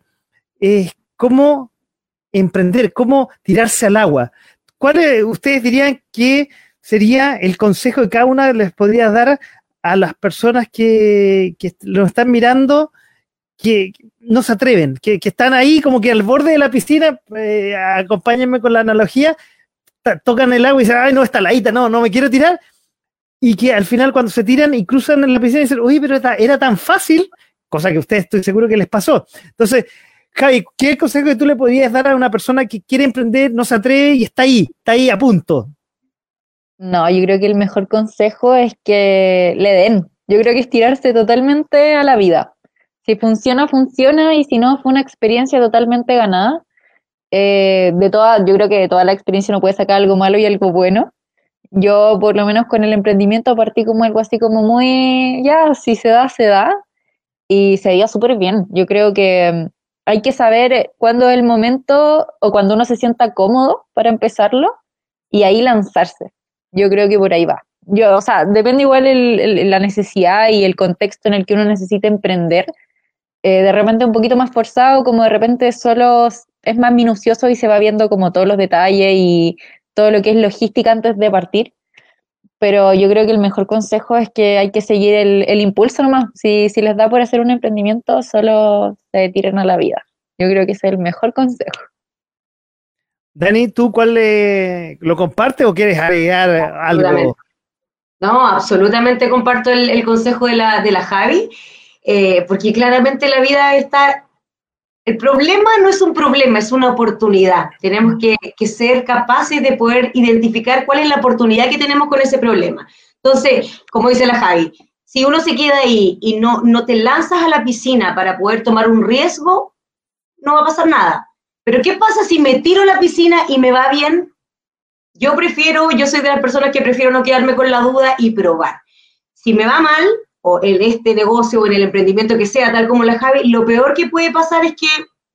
es cómo emprender, cómo tirarse al agua. ¿Cuál ustedes dirían que sería el consejo que cada una les podría dar a las personas que, lo están mirando, que no se atreven, que, están ahí como que al borde de la piscina, eh, acompáñenme con la analogía, tocan el agua y dicen, ay, no, está laita, no, no me quiero tirar, y que al final cuando se tiran y cruzan en la piscina dicen, uy, pero era, era tan fácil, cosa que a ustedes estoy seguro que les pasó. Entonces, Javi, ¿qué consejo que tú le podrías dar a una persona que quiere emprender, no se atreve y está ahí, está ahí a punto? No, yo creo que el mejor consejo es que le den. Yo creo que es tirarse totalmente a la vida. Si funciona, funciona, y si no, fue una experiencia totalmente ganada. Eh, de toda, yo creo que de toda la experiencia no puede sacar algo malo y algo bueno. Yo, por lo menos con el emprendimiento, partí como algo así como muy, ya, si se da, se da. Y se veía súper bien. Yo creo que hay que saber cuándo es el momento o cuando uno se sienta cómodo para empezarlo y ahí lanzarse. Yo creo que por ahí va. Yo, o sea, depende igual la necesidad y el contexto en el que uno necesita emprender. Eh, de repente un poquito más forzado, como de repente solo es más minucioso y se va viendo como todos los detalles y todo lo que es logística antes de partir pero yo creo que el mejor consejo es que hay que seguir el, impulso nomás. Si, si les da por hacer un emprendimiento, solo se tiren a la vida. Yo creo que ese es el mejor consejo. Dani, ¿tú cuál lo compartes o quieres agregar algo? No, absolutamente comparto el, consejo de la, de la Javi, eh, porque claramente la vida está el problema no es un problema, es una oportunidad. Tenemos que, ser capaces de poder identificar cuál es la oportunidad que tenemos con ese problema. Entonces, como dice la Javi, si uno se queda ahí y no, no te lanzas a la piscina para poder tomar un riesgo, no va a pasar nada. Pero ¿qué pasa si me tiro a la piscina y me va bien? Yo prefiero, yo soy de las personas que prefiero no quedarme con la duda y probar. Si me va mal, o en este negocio o en el emprendimiento que sea, tal como la Javi, lo peor que puede pasar es que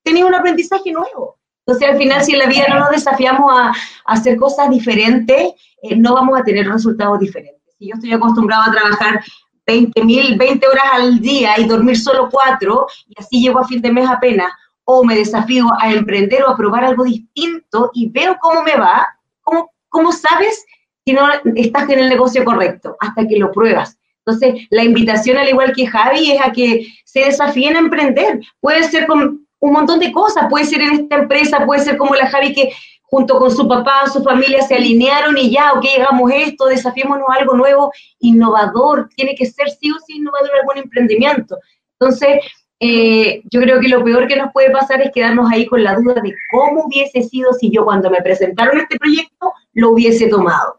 tenés un aprendizaje nuevo. Entonces, al final, si en la vida no nos desafiamos a, hacer cosas diferentes, eh, no vamos a tener resultados diferentes. Si yo estoy acostumbrado a trabajar 20, mil, 20 horas al día y dormir solo 4, y así llego a fin de mes apenas, o me desafío a emprender o a probar algo distinto y veo cómo me va, ¿cómo, cómo sabes si no estás en el negocio correcto, hasta que lo pruebas. Entonces, la invitación, al igual que Javi, es a que se desafíen a emprender. Puede ser con un montón de cosas, puede ser en esta empresa, puede ser como la Javi que junto con su papá, su familia se alinearon y ya, ok, hagamos esto, desafiémonos algo nuevo, innovador, tiene que ser sí o sí innovador algún emprendimiento. Entonces, eh, yo creo que lo peor que nos puede pasar es quedarnos ahí con la duda de cómo hubiese sido si yo cuando me presentaron este proyecto lo hubiese tomado.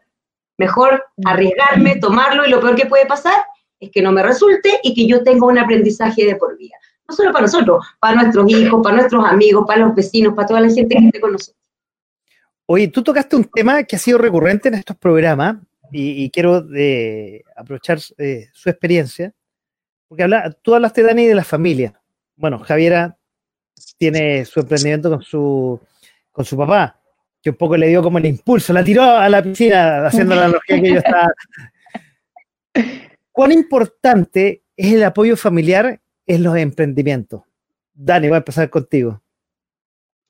Mejor arriesgarme, tomarlo y lo peor que puede pasar es que no me resulte y que yo tenga un aprendizaje de por vida. No solo para nosotros, para nuestros hijos, para nuestros amigos, para los vecinos, para toda la gente que esté con nosotros. Oye, tú tocaste un tema que ha sido recurrente en estos programas y, quiero eh, aprovechar eh, su experiencia porque habla, tú hablaste, Dani, de la familia. Bueno, Javiera tiene su emprendimiento con su, con su papá, un poco le dio como el impulso, la tiró a la piscina, haciendo la analogía que yo estaba. ¿Cuán importante es el apoyo familiar en los emprendimientos? Dani, voy a empezar contigo.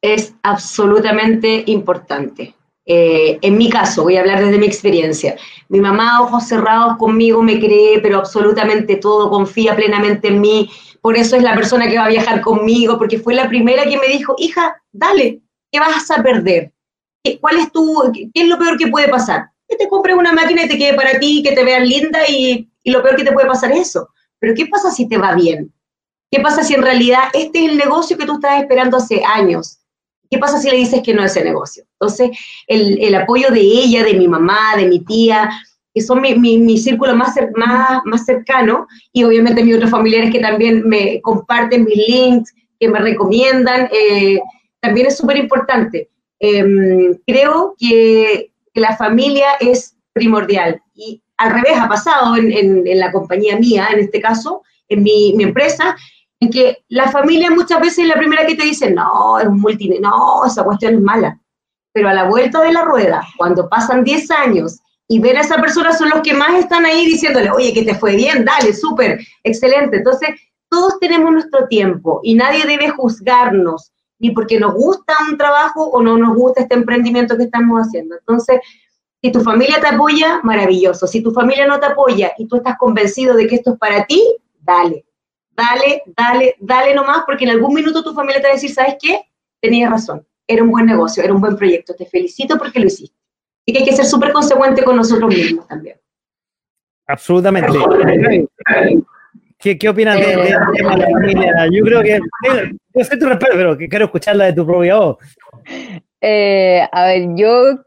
Es absolutamente importante. Eh, en mi caso, voy a hablar desde mi experiencia. Mi mamá, ojos cerrados conmigo, me cree, pero absolutamente todo, confía plenamente en mí. Por eso es la persona que va a viajar conmigo, porque fue la primera que me dijo, hija, dale, ¿qué vas a perder? ¿Cuál es tu, qué es lo peor que puede pasar? Que te compres una máquina y te quede para ti, que te veas linda y, y lo peor que te puede pasar es eso. Pero ¿qué pasa si te va bien? ¿Qué pasa si en realidad este es el negocio que tú estás esperando hace años? ¿Qué pasa si le dices que no es ese negocio? Entonces, el, apoyo de ella, de mi mamá, de mi tía, que son mi, mi, círculo más, más, más cercano, y obviamente mis otros familiares que también me comparten mis links, que me recomiendan, eh, también es súper importante. Em, creo que, la familia es primordial. Y al revés, ha pasado en, en, la compañía mía, en este caso, en mi, empresa, en que la familia muchas veces es la primera que te dice, no, es un multi, no, esa cuestión es mala. Pero a la vuelta de la rueda, cuando pasan 10 años y ven a esa persona, son los que más están ahí diciéndole, oye, que te fue bien, dale, súper, excelente. Entonces, todos tenemos nuestro tiempo y nadie debe juzgarnos, ni porque nos gusta un trabajo o no nos gusta este emprendimiento que estamos haciendo. Entonces, si tu familia te apoya, maravilloso. Si tu familia no te apoya y tú estás convencido de que esto es para ti, dale dale, dale, dale nomás, porque en algún minuto tu familia te va a decir, ¿sabes qué? Tenías razón, era un buen negocio, era un buen proyecto, te felicito porque lo hiciste. Y que hay que ser súper consecuente con nosotros mismos también. Absolutamente. ¿Qué, qué opinas de, de, la familia? Yo creo que, yo sé tu respeto, pero que quiero escucharla de tu propia voz. Eh, a ver, yo,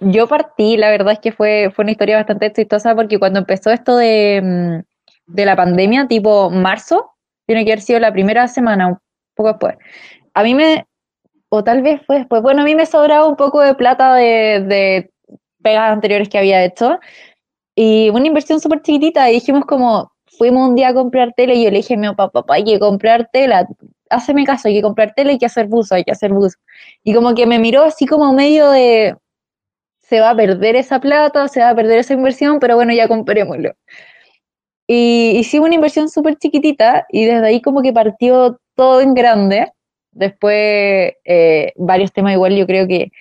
yo partí, la verdad es que fue, fue una historia bastante exitosa porque cuando empezó esto de, mm, de la pandemia, tipo marzo, tiene que haber sido la primera semana, un poco después. A mí me, o tal vez fue después, bueno, a mí me sobraba un poco de plata de, de pegas anteriores que había hecho y una inversión súper chiquitita y dijimos como, fuimos un día a comprar tele y yo le dije a mi papá, papá, hay que comprar tela, hazme caso, hay que comprar tela, hay que hacer buzo, hay que hacer buzo. Y como que me miró así como medio de, se va a perder esa plata, se va a perder esa inversión, pero bueno, ya comprémoslo. Y hicimos una inversión súper chiquitita y desde ahí como que partió todo en grande. Después, eh, varios temas igual yo creo que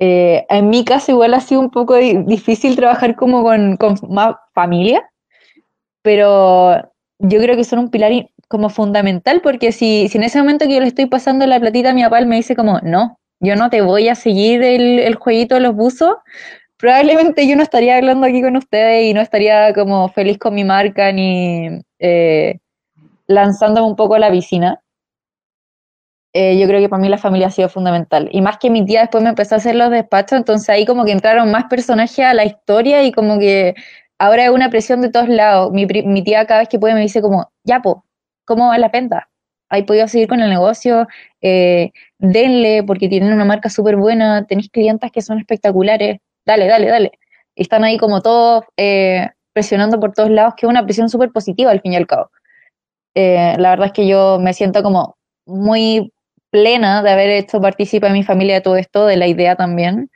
eh, en mi caso igual ha sido un poco difícil trabajar como con, con, más familia, pero yo creo que son un pilar como fundamental porque si, si en ese momento que yo le estoy pasando la platita a mi papá, él me dice como, no, yo no te voy a seguir el, el jueguito de los buzos, probablemente yo no estaría hablando aquí con ustedes y no estaría como feliz con mi marca ni eh, lanzándome un poco a la piscina. Eh, yo creo que para mí la familia ha sido fundamental. Y más que mi tía después me empezó a hacer los despachos, entonces ahí como que entraron más personajes a la historia y como que ahora hay una presión de todos lados. Mi, tía cada vez que puede me dice como, ya po, ¿cómo va la penta? ¿Hay podido seguir con el negocio? Eh, denle, porque tienen una marca súper buena, tenéis clientas que son espectaculares dale, dale, dale. Están ahí como todos eh, presionando por todos lados, que es una presión súper positiva al fin y al cabo. Eh, la verdad es que yo me siento como muy plena de haber hecho participar en mi familia de todo esto, de la idea también,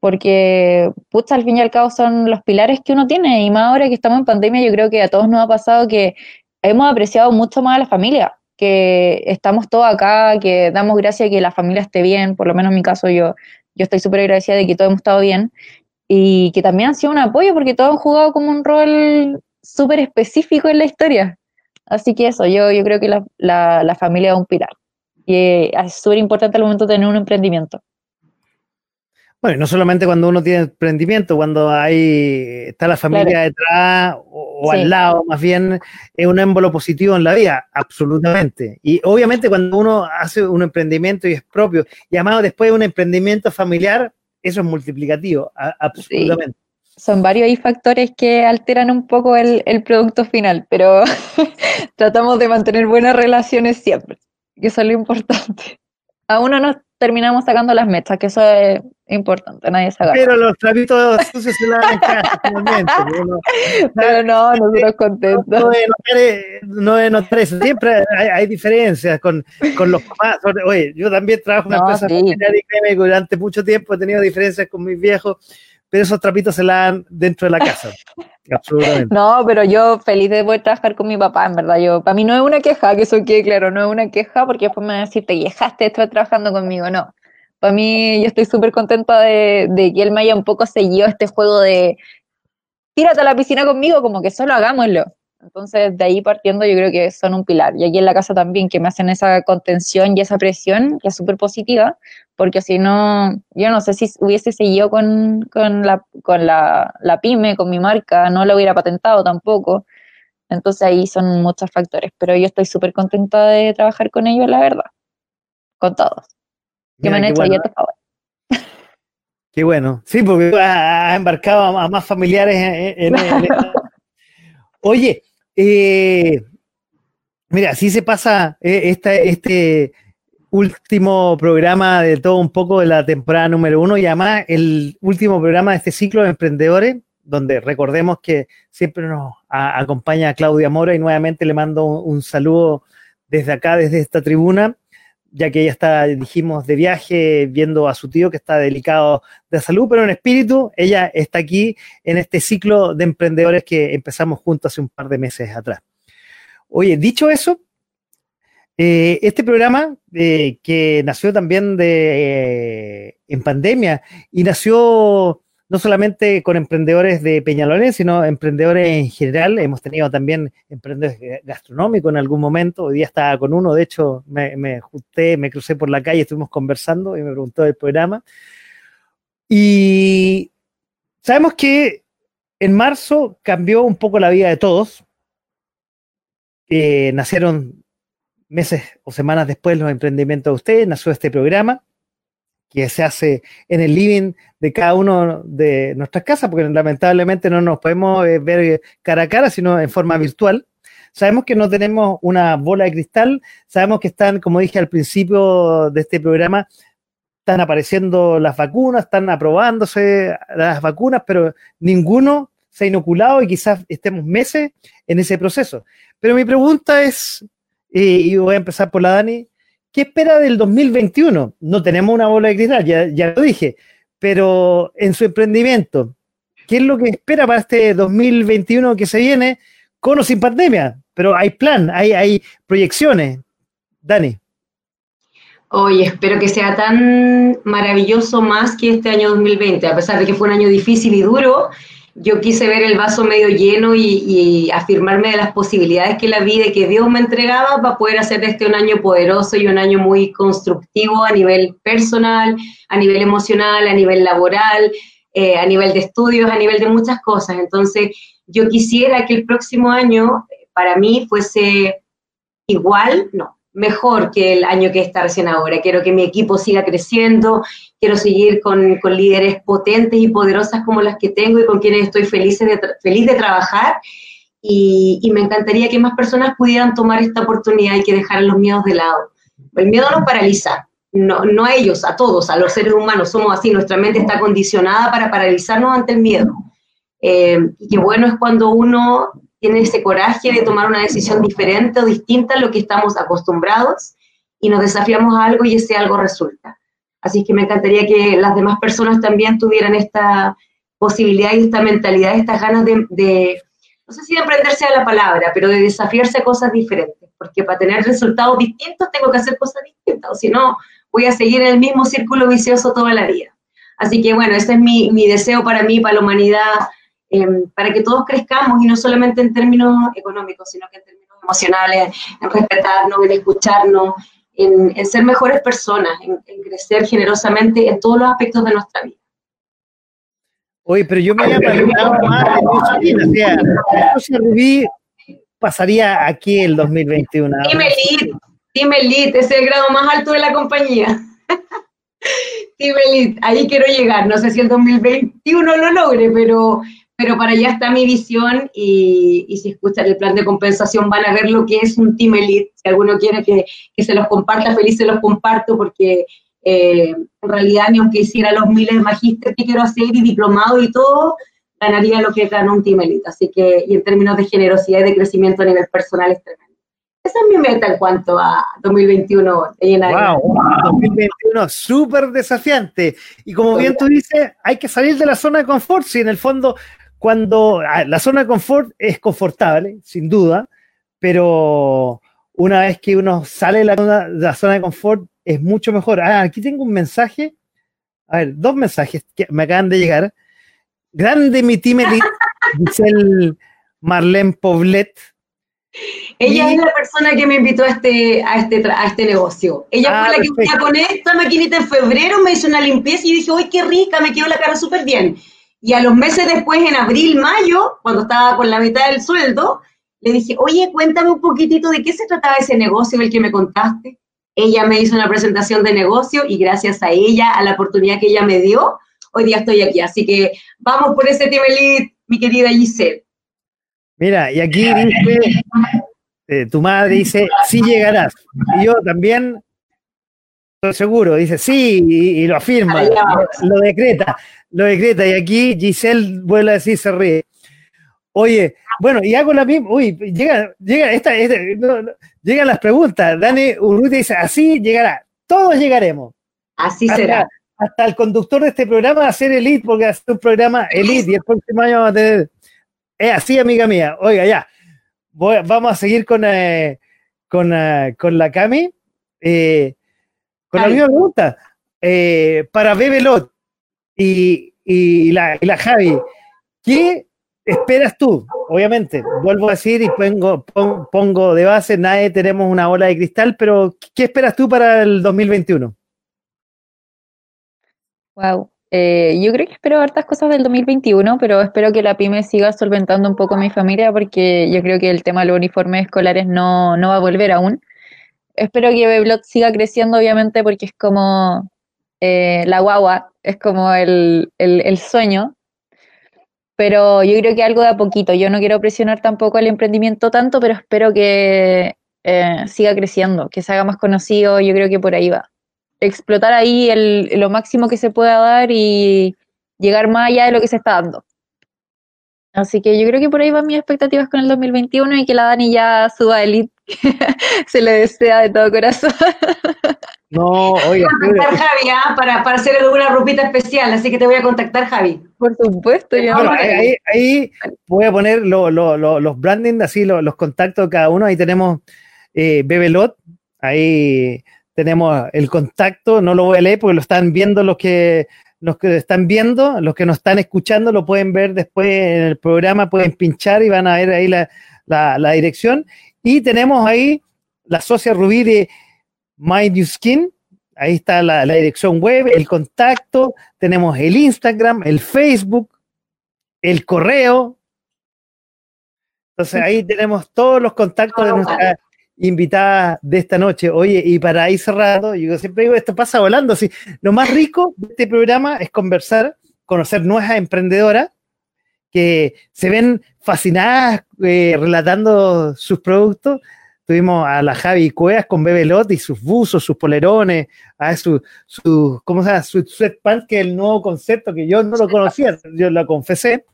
porque, pucha, al fin y al cabo son los pilares que uno tiene, y más ahora que estamos en pandemia, yo creo que a todos nos ha pasado que hemos apreciado mucho más a la familia, que estamos todos acá, que damos gracias a que la familia esté bien, por lo menos en mi caso yo yo estoy súper agradecida de que todos hemos estado bien. y que también han sido un apoyo porque todos han jugado como un rol súper específico en la historia. Así que eso, yo, yo creo que la, la, la familia es un pilar. Y es súper importante al momento tener un emprendimiento. Bueno, no solamente cuando uno tiene emprendimiento, cuando hay está la familia detrás o, o Sí. al lado, más bien es un émbolo positivo en la vida, absolutamente. Y obviamente cuando uno hace un emprendimiento y es propio, llamado después un emprendimiento familiar, eso es multiplicativo, a- absolutamente. Son varios ahí factores que alteran un poco el, el producto final, pero tratamos de mantener buenas relaciones siempre, que eso es lo importante. A uno nos terminamos sacando las metas, que eso es importante, nadie se agarra. Pero los trapitos sucios se lavan en casa, finalmente. Uno- Pero no, nosotros contentos. no notar, eh, no de notar eso. Siempre hay, hay diferencias con, con los papás. Oye, yo también trabajo en una No, empresa sí. familiar y créeme durante mucho tiempo he tenido diferencias con mis viejos, pero esos trapitos se lavan dentro de la casa. No, pero yo feliz de poder trabajar con mi papá, en verdad. Yo, para mí no es una queja, que eso quede claro, no es una queja porque después me van a decir, te quejaste de estar trabajando conmigo. No. Para mí, yo estoy súper contenta de, de que él me haya un poco seguido este juego de tírate a la piscina conmigo, como que solo hagámoslo. Entonces, de ahí partiendo, yo creo que son un pilar. Y aquí en la casa también, que me hacen esa contención y esa presión, que es súper positiva, porque si no, yo no sé si hubiese seguido con, con, la, con la, la pyme, con mi marca, no la hubiera patentado tampoco. Entonces ahí son muchos factores, pero yo estoy súper contenta de trabajar con ellos, la verdad. Con todos. Que me han hecho bueno, ayer de favor. qué bueno. Sí, porque ha, ha embarcado a, más familiares en, en- en esta- Oye, eh, mira, así se pasa eh, esta- este último programa de todo un poco de la temporada número uno y además el último programa de este ciclo de emprendedores, donde recordemos que siempre nos acompaña Claudia Mora y nuevamente le mando un saludo desde acá, desde esta tribuna, ya que ella está, dijimos, de viaje viendo a su tío que está delicado de salud, pero en espíritu, ella está aquí en este ciclo de emprendedores que empezamos juntos hace un par de meses atrás. Oye, dicho eso, eh, este programa que nació también de, eh, en pandemia y nació no solamente con emprendedores de Peñalolén, sino emprendedores en general. Hemos tenido también emprendedores gastronómicos en algún momento. Hoy día estaba con uno, de hecho, me, me me crucé por la calle, estuvimos conversando y me preguntó del programa. Y sabemos que en marzo cambió un poco la vida de todos. Nacieron meses o semanas después los emprendimientos de ustedes, nació este programa que se hace en el living de cada uno de nuestras casas, porque lamentablemente no nos podemos eh, ver cara a cara, sino en forma virtual. Sabemos que no tenemos una bola de cristal, sabemos que están, como dije al principio de este programa, están apareciendo las vacunas, están aprobándose las vacunas, pero ninguno se ha inoculado y quizás estemos meses en ese proceso. Pero mi pregunta es, y voy a empezar por la Dani, ¿qué espera del 2021? No tenemos una bola de cristal, ya, lo dije, pero en su emprendimiento, ¿qué es lo que espera para este 2021 que se viene con o sin pandemia? Pero hay plan, hay, hay proyecciones. Dani. Oye, espero que sea tan maravilloso más que este año 2020, a pesar de que fue un año difícil y duro. Yo quise ver el vaso medio lleno y, afirmarme de las posibilidades que la vida y que Dios me entregaba para poder hacer de este un año poderoso y un año muy constructivo a nivel personal, a nivel emocional, a nivel laboral, eh, a nivel de estudios, a nivel de muchas cosas. Entonces, yo quisiera que el próximo año para mí fuese igual, no, mejor que el año que está recién ahora. Quiero que mi equipo siga creciendo, quiero seguir con, con líderes potentes y poderosas como las que tengo y con quienes estoy feliz de, feliz de trabajar. Y, y, me encantaría que más personas pudieran tomar esta oportunidad y que dejaran los miedos de lado. El miedo nos paraliza, no, no a ellos, a todos, a los seres humanos, somos así, nuestra mente está condicionada para paralizarnos ante el miedo. Eh, y qué bueno es cuando uno tiene ese coraje de tomar una decisión diferente o distinta a lo que estamos acostumbrados y nos desafiamos a algo y ese algo resulta. Así que me encantaría que las demás personas también tuvieran esta posibilidad y esta mentalidad, estas ganas de, de, no sé si de emprenderse a la palabra, pero de desafiarse a cosas diferentes, porque para tener resultados distintos tengo que hacer cosas distintas, o si no, voy a seguir en el mismo círculo vicioso toda la vida. Así que bueno, ese es mi, mi deseo para mí, para la humanidad, em, para que todos crezcamos y no solamente en términos económicos, sino que en términos emocionales, en respetarnos, en escucharnos, en, ser mejores personas, en, crecer generosamente en todos los aspectos de nuestra vida. Oye, pero yo me había imaginado más o sea, Rubí pasaría aquí el 2021. Dime Elite, Dime Elite, es el grado más alto de la compañía. Dime Elite, ahí quiero llegar, no sé si el 2021 lo logre, pero pero para allá está mi visión y, si escuchan el plan de compensación van a ver lo que es un Team Elite. Si alguno quiere que, se los comparta, feliz se los comparto porque eh, en realidad ni aunque hiciera los miles de magíster que quiero hacer y diplomado y todo, ganaría lo que gana un Team Elite. Así que, y en términos de generosidad y de crecimiento a nivel personal es tremendo. Esa es mi meta en cuanto a 2021. Wow, 2021 súper desafiante. Y como bien tú dices, hay que salir de la zona de confort. Si en el fondo cuando ah, la zona de confort es confortable, sin duda, pero una vez que uno sale de la, zona de confort es mucho mejor. Ah, aquí tengo un mensaje, a ver, dos mensajes que me acaban de llegar. Grande mi team dice el Marlene Poblet. Ella es la persona que me invitó a este, a este, a este negocio. Ella fue ah, la que me con esta maquinita en febrero, me hizo una limpieza y dije, ¡ay, qué rica! Me quedó la cara súper bien. Y a los meses después, en abril, mayo, cuando estaba con la mitad del sueldo, le dije, oye, cuéntame un poquitito de qué se trataba ese negocio del que me contaste. Ella me hizo una presentación de negocio y gracias a ella, a la oportunidad que ella me dio, hoy día estoy aquí. Así que vamos por ese Team mi querida Giselle. Mira, y aquí dice, eh, tu madre dice, sí llegarás. Y yo también seguro, dice sí, y, lo afirma, lo decreta lo decreta. Y aquí Giselle vuelve a decir, se ríe. Oye, bueno, y hago la misma. Uy, llega, llega esta, llegan las preguntas. Dani Urruti dice, así llegará. Todos llegaremos. Así será. Hasta el conductor de este programa va a ser Elite, porque va a ser un programa Elite y el próximo año vamos a tener. Es así, amiga mía. Oiga, ya. vamos a seguir con, eh, con, eh, con, la Cami. Eh, con la misma pregunta. para Bebelot, y, la, Javi, ¿qué esperas tú? Obviamente, vuelvo a decir y pongo, pongo de base, nadie tenemos una ola de cristal, pero ¿qué esperas tú para el 2021? Wow. Eh, yo creo que espero hartas cosas del 2021, pero espero que la pyme siga solventando un poco mi familia porque yo creo que el tema de los uniformes escolares no, no va a volver aún. Espero que Beblot siga creciendo, obviamente, porque es como eh, la guagua, es como el, sueño, pero yo creo que algo de a poquito. Yo no quiero presionar tampoco el emprendimiento tanto, pero espero que eh, siga creciendo, que se haga más conocido. Yo creo que por ahí va. Explotar ahí lo máximo que se pueda dar y llegar más allá de lo que se está dando. Así que yo creo que por ahí van mis expectativas con el 2021 y que la Dani ya suba Elite, se le desea de todo corazón. No, oye. Voy a contactar Javi ¿ah? para, para hacer una ropita especial, así que te voy a contactar, Javi. Por supuesto, yo. ahí, voy a poner los branding, así los, contactos de cada uno. Ahí tenemos eh, Bebelot, ahí tenemos el contacto, no lo voy a leer porque lo están viendo los que los que están viendo, los que nos están escuchando lo pueden ver después en el programa, pueden pinchar y van a ver ahí la, la dirección. Y tenemos ahí la socia Rubí de My New Skin, ahí está la, dirección web, el contacto, tenemos el Instagram, el Facebook, el correo. Entonces ahí tenemos todos los contactos de nuestra invitada de esta noche. Oye, y para ir cerrado, yo siempre digo, esto pasa volando. Sí. Lo más rico de este programa es conversar, conocer nuevas emprendedoras que se ven fascinadas eh, relatando sus productos, Tuvimos a la Javi Cuevas con Bebelot y sus buzos, sus polerones, a su, su, ¿cómo se llama? Su sweatpants, que es el nuevo concepto que yo no lo conocía, yo lo confesé.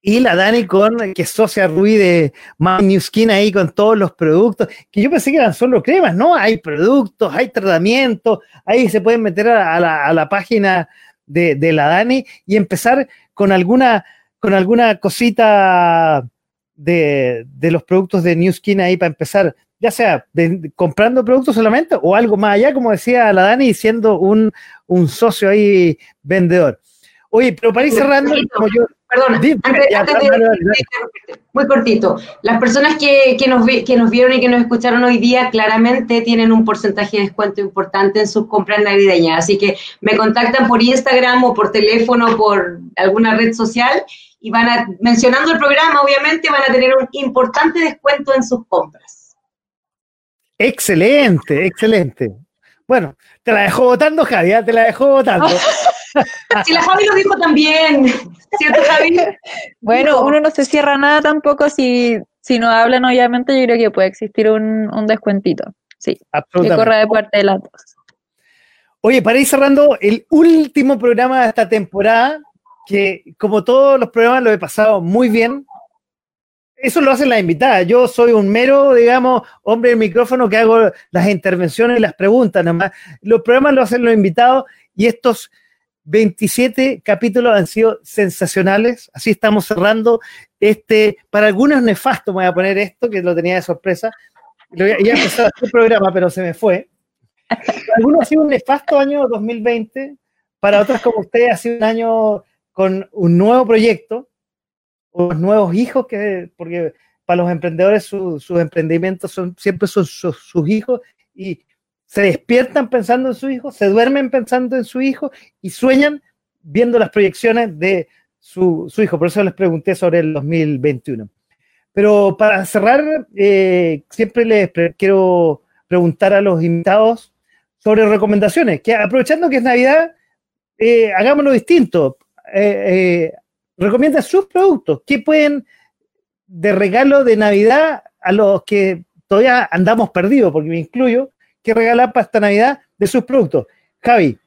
Y la Dani con, que es socia Rui de My Skin ahí con todos los productos, que yo pensé que eran solo cremas, ¿no? Hay productos, hay tratamientos, ahí se pueden meter a, la, a la, página de, de, la Dani y empezar con alguna, con alguna cosita de, los productos de New Skin ahí para empezar. ya sea de- comprando productos solamente o algo más allá, como decía la Dani, siendo un, un socio ahí vendedor. Oye, pero para ir cerrando, como yo, Perdona, antes, ya, antes de, dale, muy cortito. Las personas que, que nos vi- que nos vieron y que nos escucharon hoy día claramente tienen un porcentaje de descuento importante en sus compras navideñas. Así que me contactan por Instagram o por teléfono o por alguna red social y van a, mencionando el programa, obviamente, van a tener un importante descuento en sus compras. excelente, excelente. Bueno, te la dejó votando, Javi, ¿ah? te la dejó votando. Si la Javi lo dijo también, ¿cierto, Javi? Bueno, No. uno no se cierra nada tampoco si, si no hablan, obviamente, yo creo que puede existir un, un descuentito. Sí, que Absolutamente. corra de parte de las dos. Oye, para ir cerrando el último programa de esta temporada, que como todos los programas lo he pasado muy bien. Eso lo hacen las invitadas. Yo soy un mero, digamos, hombre de micrófono que hago las intervenciones y las preguntas nada más. Los programas lo hacen los invitados y estos 27 capítulos han sido sensacionales. Así estamos cerrando este, para algunos nefasto, voy a poner esto, que lo tenía de sorpresa. Lo iba iba a empezar este programa, pero se me fue. Para algunos ha sido un nefasto año 2020, para otros como usted ha sido un año con un nuevo proyecto, unos nuevos hijos, que, porque para los emprendedores su- sus emprendimientos son, siempre sus, sus hijos y se despiertan pensando en su hijo, se duermen pensando en su hijo y sueñan viendo las proyecciones de su, su hijo. Por eso les pregunté sobre el 2021. Pero para cerrar, eh, siempre les quiero preguntar a los invitados sobre recomendaciones, que aprovechando que es Navidad, eh, hagámoslo distinto. Eh, eh, recomiendan sus productos. ¿Qué pueden de regalo de Navidad a los que todavía andamos perdidos, porque me incluyo, qué regalar para esta Navidad de sus productos? Javi,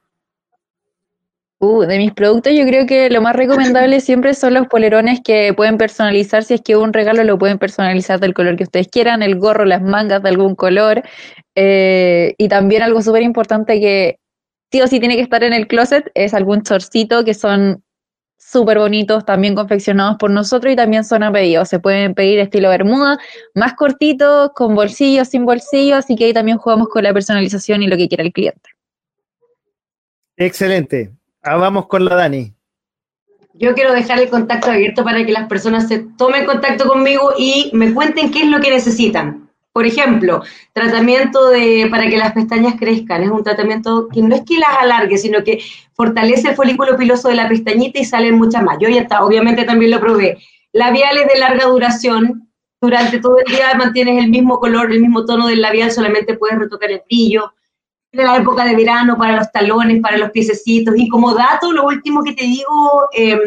Uh, de mis productos yo creo que lo más recomendable siempre son los polerones que pueden personalizar, si es que un regalo lo pueden personalizar del color que ustedes quieran, el gorro, las mangas de algún color, eh, y también algo súper importante que sí o sí tiene que estar en el closet es algún chorcito que son súper bonitos, también confeccionados por nosotros y también son a pedido, se pueden pedir estilo bermuda, más cortitos, con bolsillos, sin bolsillos, así que ahí también jugamos con la personalización y lo que quiera el cliente. excelente. Ah, vamos con la Dani. Yo quiero dejar el contacto abierto para que las personas se tomen contacto conmigo y me cuenten qué es lo que necesitan. Por ejemplo, tratamiento de, para que las pestañas crezcan. Es un tratamiento que no es que las alargue, sino que fortalece el folículo piloso de la pestañita y salen muchas más. Yo ya está, obviamente también lo probé. Labiales de larga duración. Durante todo el día mantienes el mismo color, el mismo tono del labial, solamente puedes retocar el brillo de la época de verano, para los talones, para los piececitos. Y como dato, lo último que te digo, eh,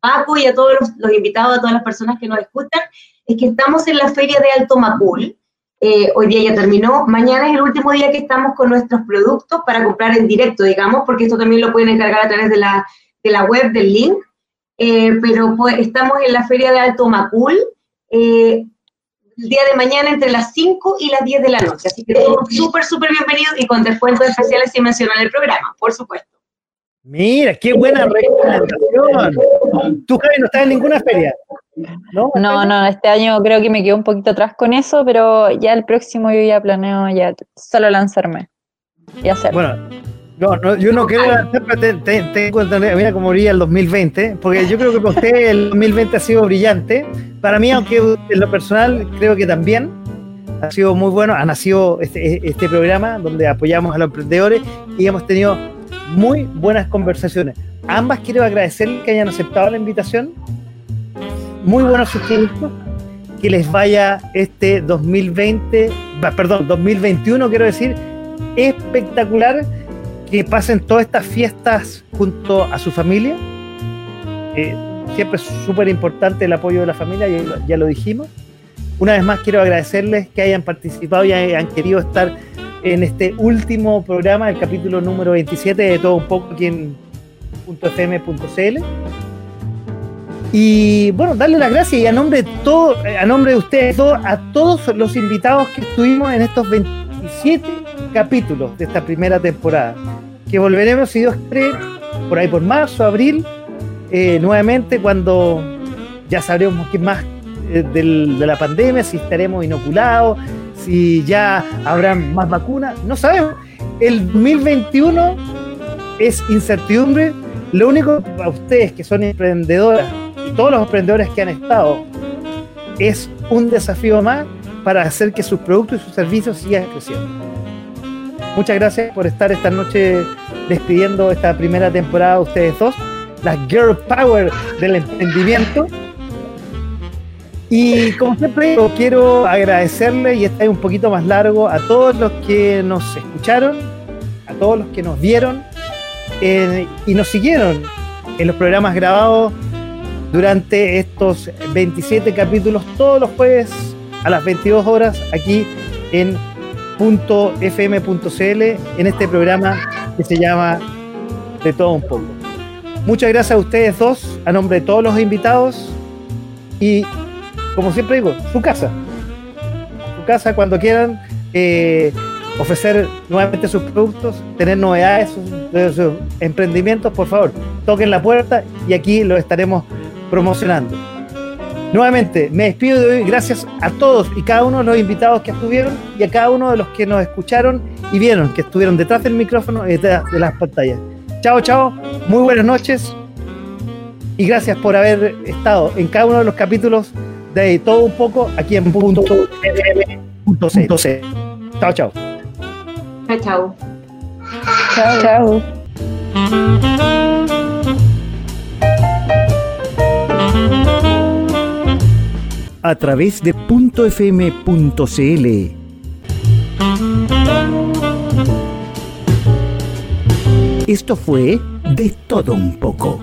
Paco, y a todos los, los, invitados, a todas las personas que nos escuchan, es que estamos en la feria de Alto Macul. Eh, hoy día ya terminó. Mañana es el último día que estamos con nuestros productos para comprar en directo, digamos, porque esto también lo pueden encargar a través de la, de la web, del link. Eh, pero pues, estamos en la feria de Alto Macul. Eh, el día de mañana entre las 5 y las 10 de la noche. Así que todos súper, súper bienvenidos y con descuentos especiales si mencionan el programa, por supuesto. Mira, qué buena recomendación. Tú, Javi, no estás en ninguna feria. No, no, no, este año creo que me quedo un poquito atrás con eso, pero ya el próximo yo ya planeo ya solo lanzarme y hacerlo. Bueno, no, no, yo no quiero lanzar, pero te, te, tengo mira cómo brilla el 2020, porque yo creo que para usted el 2020 ha sido brillante. Para mí, aunque en lo personal creo que también ha sido muy bueno, ha nacido este, este programa donde apoyamos a los emprendedores y hemos tenido muy buenas conversaciones. Ambas quiero agradecerles que hayan aceptado la invitación. Muy buenos sugerencias. Que les vaya este 2020, perdón, 2021, quiero decir, espectacular. Que pasen todas estas fiestas junto a su familia. Eh, siempre es súper importante el apoyo de la familia, ya, ya lo dijimos. Una vez más quiero agradecerles que hayan participado y hayan querido estar en este último programa, el capítulo número 27 de Todo un poco aquí en .fm.cl. Y bueno, darle las gracias y a nombre de todo, a nombre de ustedes a todos los invitados que estuvimos en estos 27 capítulos de esta primera temporada, que volveremos, si Dios cree, por ahí por marzo, abril, eh, nuevamente cuando ya sabremos qué más eh, de la pandemia, si estaremos inoculados, si ya habrán más vacunas, no sabemos. El 2021 es incertidumbre. Lo único para ustedes que son emprendedoras todos los emprendedores que han estado es un desafío más para hacer que sus productos y sus servicios sigan creciendo. Muchas gracias por estar esta noche despidiendo esta primera temporada ustedes dos, la Girl Power del emprendimiento. Y como siempre, quiero agradecerle, y está es un poquito más largo, a todos los que nos escucharon, a todos los que nos vieron eh, y nos siguieron en los programas grabados durante estos 27 capítulos todos los jueves a las 22 horas aquí en .fm.cl en este programa que se llama De todo un poco. Muchas gracias a ustedes dos, a nombre de todos los invitados y como siempre digo, su casa. Su casa cuando quieran eh, ofrecer nuevamente sus productos, tener novedades de sus emprendimientos, por favor, toquen la puerta y aquí lo estaremos promocionando. Nuevamente, me despido de hoy. Gracias a todos y cada uno de los invitados que estuvieron y a cada uno de los que nos escucharon y vieron que estuvieron detrás del micrófono y detrás de las pantallas. Chao, chao. Muy buenas noches. Y gracias por haber estado en cada uno de los capítulos de todo un poco aquí en punto Chao, chao. Chao, chao. Chao. Chao. A través de .fm.cl. Esto fue De Todo Un poco.